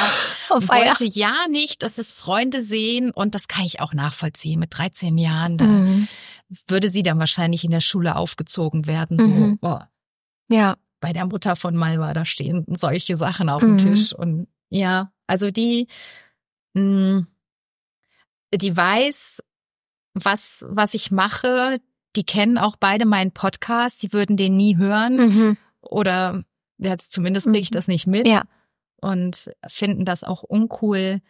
und wollte ja nicht, dass es Freunde sehen und das kann ich auch nachvollziehen. Mit 13 Jahren, da mhm. würde sie dann wahrscheinlich in der Schule aufgezogen werden. So, mhm. boah. Ja. Bei der Mutter von Malva, da stehen solche Sachen auf dem mhm. Tisch und ja, also die, mh, mm, die weiß, was, was ich mache. Die kennen auch beide meinen Podcast. Sie würden den nie hören. Mhm. Oder ja, zumindest kriege ich mhm. das nicht mit. Ja. Und finden das auch uncool,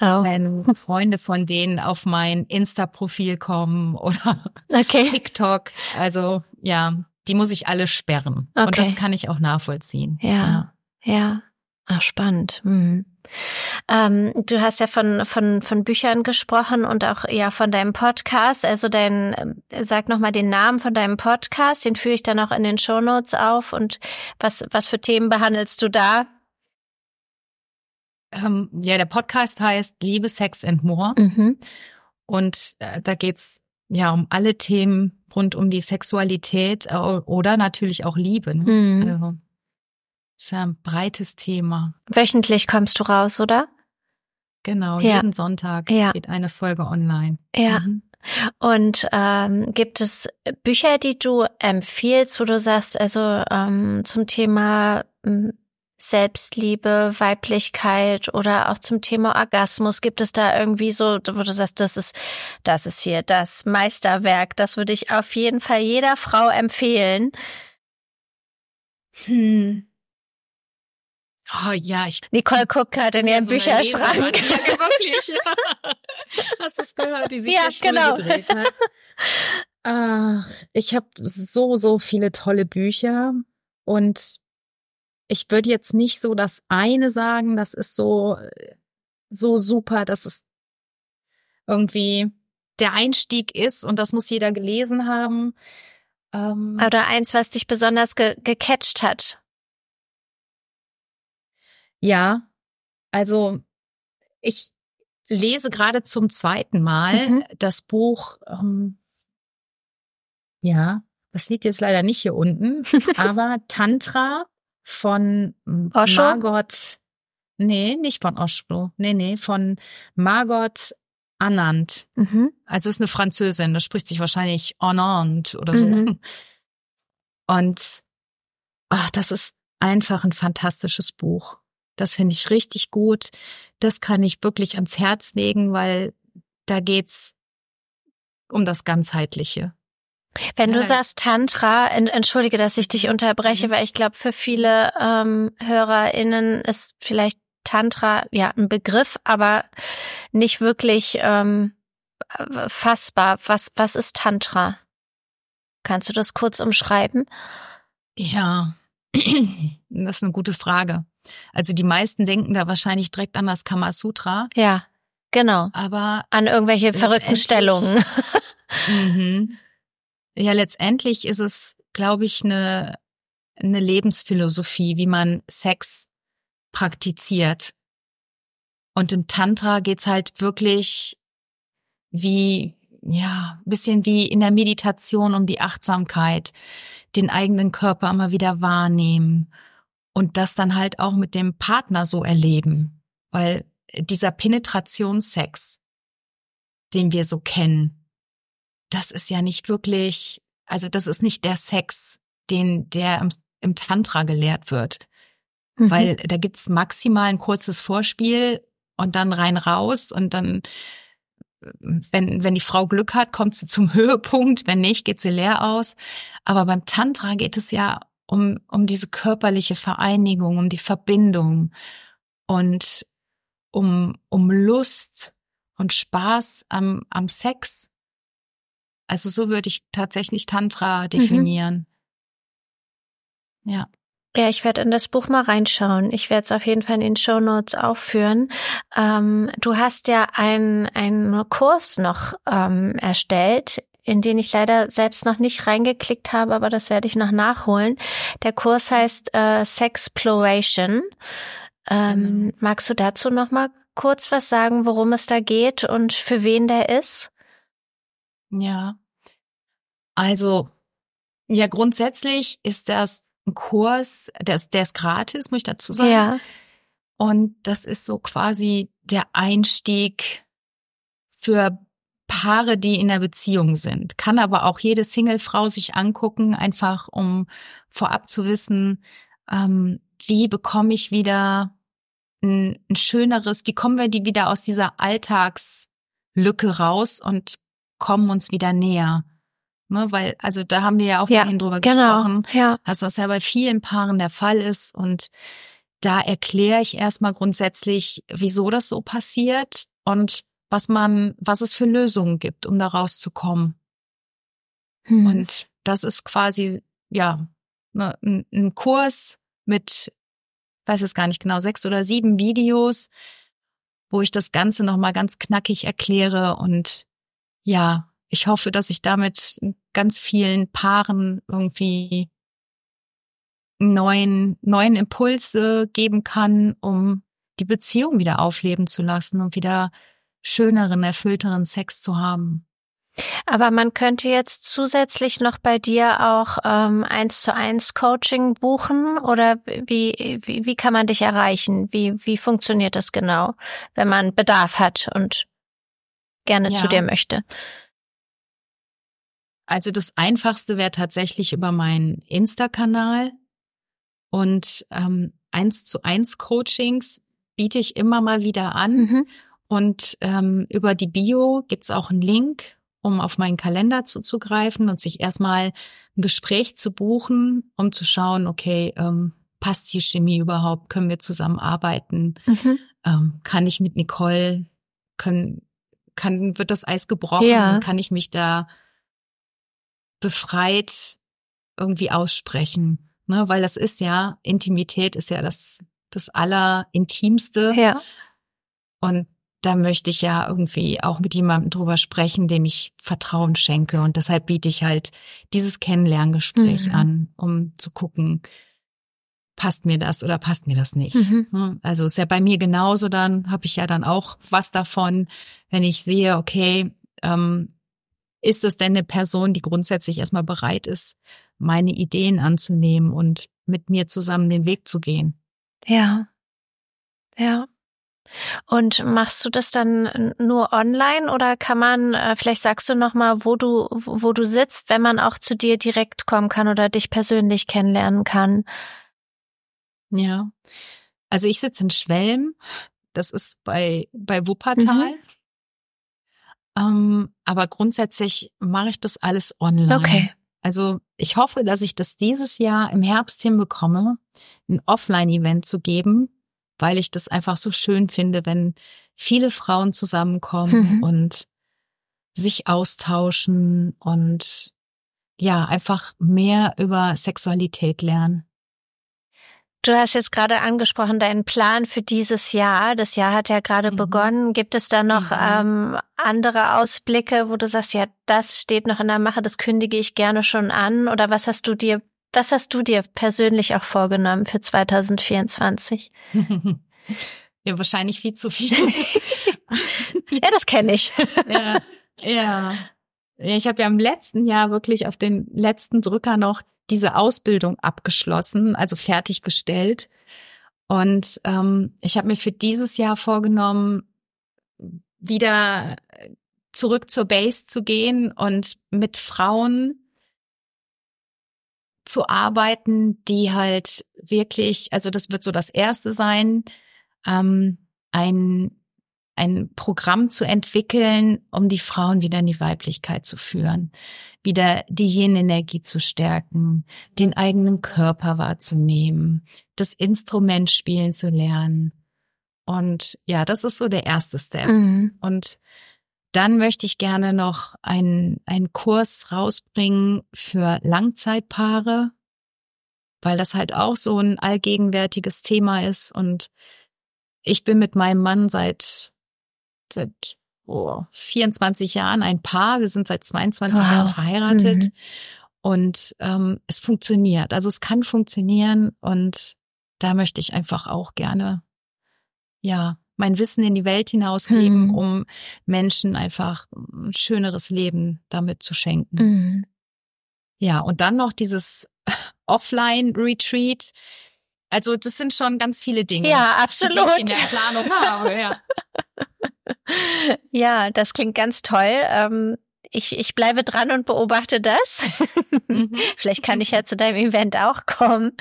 oh. wenn Freunde von denen auf mein Insta-Profil kommen oder <laughs> okay. TikTok. Also ja, die muss ich alle sperren. Okay. Und das kann ich auch nachvollziehen. Ja. Ja. ja. Ach, spannend. Hm. Ähm, du hast ja von, von, von Büchern gesprochen und auch ja von deinem Podcast. Also dein, äh, sag nochmal den Namen von deinem Podcast, den führe ich dann auch in den Shownotes auf. Und was, was für Themen behandelst du da? Ähm, ja, der Podcast heißt Liebe, Sex and More. Mhm. Und äh, da geht's ja um alle Themen rund um die Sexualität äh, oder natürlich auch Liebe. Ne? Mhm. Also, ist ja ein breites Thema. Wöchentlich kommst du raus, oder? Genau, ja. jeden Sonntag ja. geht eine Folge online. Ja. Mhm. Und ähm, gibt es Bücher, die du empfiehlst, wo du sagst, also ähm, zum Thema hm, Selbstliebe, Weiblichkeit oder auch zum Thema Orgasmus, gibt es da irgendwie so, wo du sagst, das ist, das ist hier das Meisterwerk, das würde ich auf jeden Fall jeder Frau empfehlen. Hm. Oh ja, ich. Nicole guckt gerade in ihrem so Bücherschrank. Ja, wirklich. Ja. <laughs> Hast du es gehört, die sich ja, der genau. gedreht hat? Ach, ich habe so, so viele tolle Bücher und ich würde jetzt nicht so das eine sagen, das ist so, so super, dass es irgendwie der Einstieg ist und das muss jeder gelesen haben. Ähm, Oder eins, was dich besonders ge gecatcht hat. Ja, also ich lese gerade zum zweiten Mal Mhm. das Buch, ähm, ja, das liegt jetzt leider nicht hier unten, <laughs> aber Tantra von ähm, Osho? Margot, nee, nicht von Osho, nee, nee, von Margot Anand. Mhm. Also ist eine Französin, das spricht sich wahrscheinlich Anand oder so. Mhm. Und ach, das ist einfach ein fantastisches Buch. Das finde ich richtig gut. Das kann ich wirklich ans Herz legen, weil da geht's um das Ganzheitliche. Wenn du sagst Tantra, en- entschuldige, dass ich dich unterbreche, Mhm. weil ich glaube, für viele ähm, HörerInnen ist vielleicht Tantra ja ein Begriff, aber nicht wirklich ähm, äh, fassbar. Was, was ist Tantra? Kannst du das kurz umschreiben? Ja, <clears throat> das ist eine gute Frage. Also die meisten denken da wahrscheinlich direkt an das Kamasutra, Ja, genau. aber An irgendwelche verrückten Stellungen. <laughs> Mhm. Ja, letztendlich ist es, glaube ich, eine, eine Lebensphilosophie, wie man Sex praktiziert. Und im Tantra geht's halt wirklich wie, ja, ein bisschen wie in der Meditation um die Achtsamkeit, den eigenen Körper immer wieder wahrnehmen und das dann halt auch mit dem Partner so erleben. Weil dieser Penetrationssex, den wir so kennen, das ist ja nicht wirklich, also das ist nicht der Sex, den der im, im Tantra gelehrt wird. Mhm. Weil da gibt's maximal ein kurzes Vorspiel und dann rein raus und dann, wenn, wenn die Frau Glück hat, kommt sie zum <laughs> Höhepunkt, wenn nicht, geht sie leer aus. Aber beim Tantra geht es ja um, um diese körperliche Vereinigung, um die Verbindung und um, um Lust und Spaß am, am Sex. Also so würde ich tatsächlich Tantra definieren. Ja. Ja, ich werde in das Buch mal reinschauen. Ich werde es auf jeden Fall in den Show Notes aufführen. Ähm, du hast ja einen einen Kurs noch ähm, erstellt, in den ich leider selbst noch nicht reingeklickt habe, aber das werde ich noch nachholen. Der Kurs heißt äh, Sexploration. Ähm, Magst du dazu noch mal kurz was sagen, worum es da geht und für wen der ist? Ja. Also, ja, grundsätzlich ist das ein Kurs, der ist, der ist gratis, muss ich dazu sagen. Ja. Und das ist so quasi der Einstieg für Paare, die in der Beziehung sind. Kann aber auch jede Singlefrau sich angucken, einfach um vorab zu wissen, ähm, wie bekomme ich wieder ein, ein schöneres, wie kommen wir die wieder aus dieser Alltagslücke raus und kommen uns wieder näher. Ne, weil, also da haben wir ja auch Ja, vorhin drüber Genau. gesprochen, Ja. dass das ja bei vielen Paaren der Fall ist. Und da erkläre ich erstmal grundsätzlich, wieso das so passiert und was man, was es für Lösungen gibt, um da rauszukommen. Hm. Und das ist quasi, ja, ne, ein, ein Kurs mit, weiß jetzt gar nicht genau, sechs oder sieben Videos, wo ich das Ganze nochmal ganz knackig erkläre und ja, ich hoffe, dass ich damit ganz vielen Paaren irgendwie einen neuen, neuen Impulse geben kann, um die Beziehung wieder aufleben zu lassen und wieder schöneren, erfüllteren Sex zu haben. Aber man könnte jetzt zusätzlich noch bei dir auch ähm, eins zu eins Coaching buchen oder wie, wie, wie kann man dich erreichen? Wie, wie funktioniert das genau, wenn man Bedarf hat und gerne Ja. zu dir möchte? Also das Einfachste wäre tatsächlich über meinen Insta-Kanal und ähm, eins zu eins Coachings biete ich immer mal wieder an Mhm. Und ähm, über die Bio gibt's auch einen Link, um auf meinen Kalender zuzugreifen und sich erstmal ein Gespräch zu buchen, um zu schauen, okay, ähm, passt die Chemie überhaupt, können wir zusammenarbeiten, Mhm. ähm, kann ich mit Nicole, können, kann, wird das Eis gebrochen, Ja. kann ich mich da befreit irgendwie aussprechen, ne? Weil das ist ja, Intimität ist ja das, das Allerintimste. Ja. Und da möchte ich ja irgendwie auch mit jemandem drüber sprechen, dem ich Vertrauen schenke. Und deshalb biete ich halt dieses Kennenlerngespräch Mhm. an, um zu gucken, passt mir das oder passt mir das nicht. Mhm. Also ist ja bei mir genauso, dann habe ich ja dann auch was davon, wenn ich sehe, okay, ähm, ist es denn eine Person, die grundsätzlich erstmal bereit ist, meine Ideen anzunehmen und mit mir zusammen den Weg zu gehen? Ja. Ja. Und machst du das dann nur online oder kann man, äh, vielleicht sagst du nochmal, wo du, wo du sitzt, wenn man auch zu dir direkt kommen kann oder dich persönlich kennenlernen kann? Ja. Also ich sitze in Schwelm. Das ist bei, bei Wuppertal. Mhm. Ähm, aber grundsätzlich mache ich das alles online. Okay. Also ich hoffe, dass ich das dieses Jahr im Herbst hinbekomme, ein Offline-Event zu geben, weil ich das einfach so schön finde, wenn viele Frauen zusammenkommen mhm. und sich austauschen und ja, einfach mehr über Sexualität lernen. Du hast jetzt gerade angesprochen, deinen Plan für dieses Jahr. Das Jahr hat ja gerade mhm. begonnen. Gibt es da noch mhm. ähm, andere Ausblicke, wo du sagst, ja, das steht noch in der Mache, das kündige ich gerne schon an? Oder was hast du dir, was hast du dir persönlich auch vorgenommen für 2024? <laughs> ja, wahrscheinlich viel zu viel. <laughs> ja, das kenne ich. <laughs> ja, ja. Ich habe ja im letzten Jahr wirklich auf den letzten Drücker noch diese Ausbildung abgeschlossen, also fertiggestellt. Und ähm, ich habe mir für dieses Jahr vorgenommen, wieder zurück zur Base zu gehen und mit Frauen zu arbeiten, die halt wirklich, also das wird so das erste sein, ähm, ein ein Programm zu entwickeln, um die Frauen wieder in die Weiblichkeit zu führen, wieder die Yin-Energie zu stärken, den eigenen Körper wahrzunehmen, das Instrument spielen zu lernen. Und ja, das ist so der erste Step. Mhm. Und dann möchte ich gerne noch einen, einen Kurs rausbringen für Langzeitpaare, weil das halt auch so ein allgegenwärtiges Thema ist. Und ich bin mit meinem Mann seit seit oh, 24 Jahren ein Paar. Wir sind seit 22 wow. Jahren verheiratet. Mhm. Und ähm, es funktioniert. Also es kann funktionieren und da möchte ich einfach auch gerne, ja, mein Wissen in die Welt hinausgeben, mhm. um Menschen einfach ein schöneres Leben damit zu schenken. Mhm. Ja, und dann noch dieses <laughs> Offline-Retreat. Also das sind schon ganz viele Dinge. Ja, absolut. Die ich in der Planung habe, ja. <laughs> ja, das klingt ganz toll. Ähm, ich, ich bleibe dran und beobachte das. Mhm. <laughs> Vielleicht kann ich ja zu deinem Event auch kommen.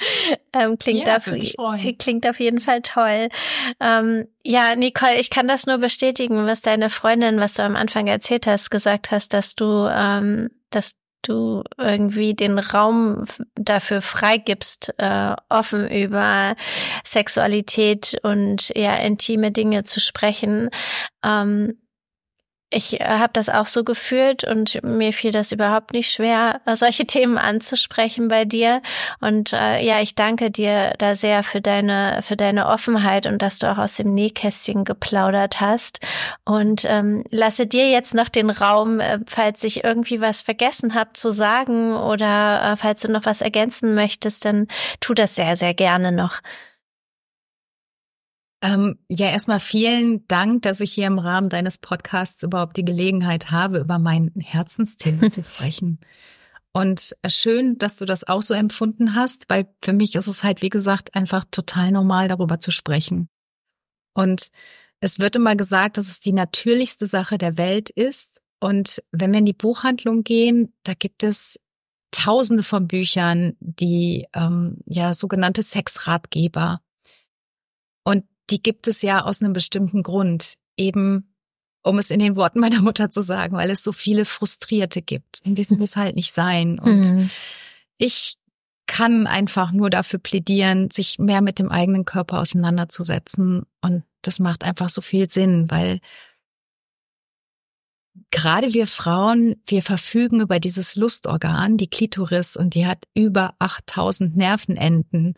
Ähm, klingt, ja, auf, klingt auf jeden Fall toll. Ähm, ja, Nicole, ich kann das nur bestätigen, was deine Freundin, was du am Anfang erzählt hast, gesagt hast, dass du, ähm, dass du irgendwie den Raum dafür freigibst, äh, offen über Sexualität und ja intime Dinge zu sprechen. Ähm, ich äh, habe das auch so gefühlt und mir fiel das überhaupt nicht schwer, <laughs> solche Themen anzusprechen bei dir. Und äh, ja, ich danke dir da sehr für deine für deine Offenheit und dass du auch aus dem Nähkästchen geplaudert hast. Und ähm, lasse dir jetzt noch den Raum, äh, falls ich irgendwie was vergessen habe zu sagen oder äh, falls du noch was ergänzen möchtest, dann tu das sehr sehr gerne noch. Ähm, ja, erstmal vielen Dank, dass ich hier im Rahmen deines Podcasts überhaupt die Gelegenheit habe, über mein Herzensthema zu <laughs> sprechen. Und äh, schön, dass du das auch so empfunden hast, weil für mich ist es halt, wie gesagt, einfach total normal, darüber zu sprechen. Und es wird immer gesagt, dass es die natürlichste Sache der Welt ist. Und wenn wir in die Buchhandlung gehen, da gibt es Tausende von Büchern, die ähm, ja sogenannte Sexratgeber. Die gibt es ja aus einem bestimmten Grund. Eben, um es in den Worten meiner Mutter zu sagen, weil es so viele Frustrierte gibt. Und das muss halt nicht sein. Und mhm. ich kann einfach nur dafür plädieren, sich mehr mit dem eigenen Körper auseinanderzusetzen. Und das macht einfach so viel Sinn, weil gerade wir Frauen, wir verfügen über dieses Lustorgan, die Klitoris, und die hat über 8000 Nervenenden.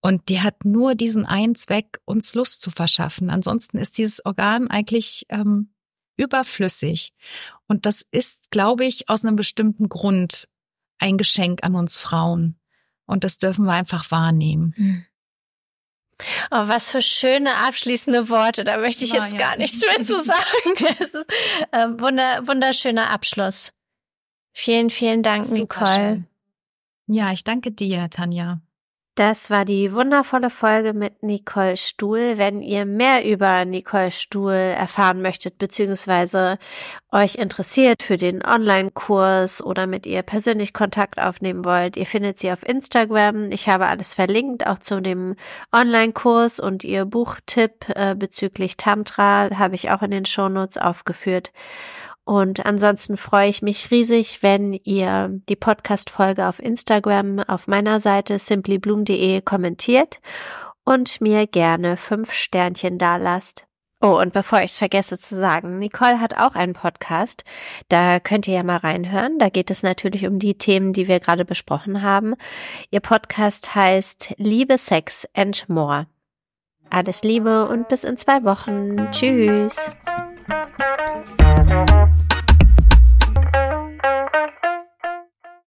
Und die hat nur diesen einen Zweck, uns Lust zu verschaffen. Ansonsten ist dieses Organ eigentlich ähm, überflüssig. Und das ist, glaube ich, aus einem bestimmten Grund ein Geschenk an uns Frauen. Und das dürfen wir einfach wahrnehmen. Oh, was für schöne abschließende Worte. Da möchte ich jetzt ja, gar nichts mehr zu sagen. <laughs> ähm, wunder, wunderschöner Abschluss. Vielen, vielen Dank, Super Nicole. Schön. Ja, ich danke dir, Tanja. Das war die wundervolle Folge mit Nicole Stuhl. Wenn ihr mehr über Nicole Stuhl erfahren möchtet, beziehungsweise euch interessiert für den Online-Kurs oder mit ihr persönlich Kontakt aufnehmen wollt, ihr findet sie auf Instagram. Ich habe alles verlinkt, auch zu dem Online-Kurs und ihr Buchtipp äh, bezüglich Tantra habe ich auch in den Shownotes aufgeführt. Und ansonsten freue ich mich riesig, wenn ihr die Podcast-Folge auf Instagram auf meiner Seite simplybloom.de kommentiert und mir gerne fünf Sternchen dalasst. Oh, und bevor ich es vergesse zu sagen, Nicole hat auch einen Podcast. Da könnt ihr ja mal reinhören. Da geht es natürlich um die Themen, die wir gerade besprochen haben. Ihr Podcast heißt Liebe, Sex and More. Alles Liebe und bis in zwei Wochen. Tschüss. Thank you.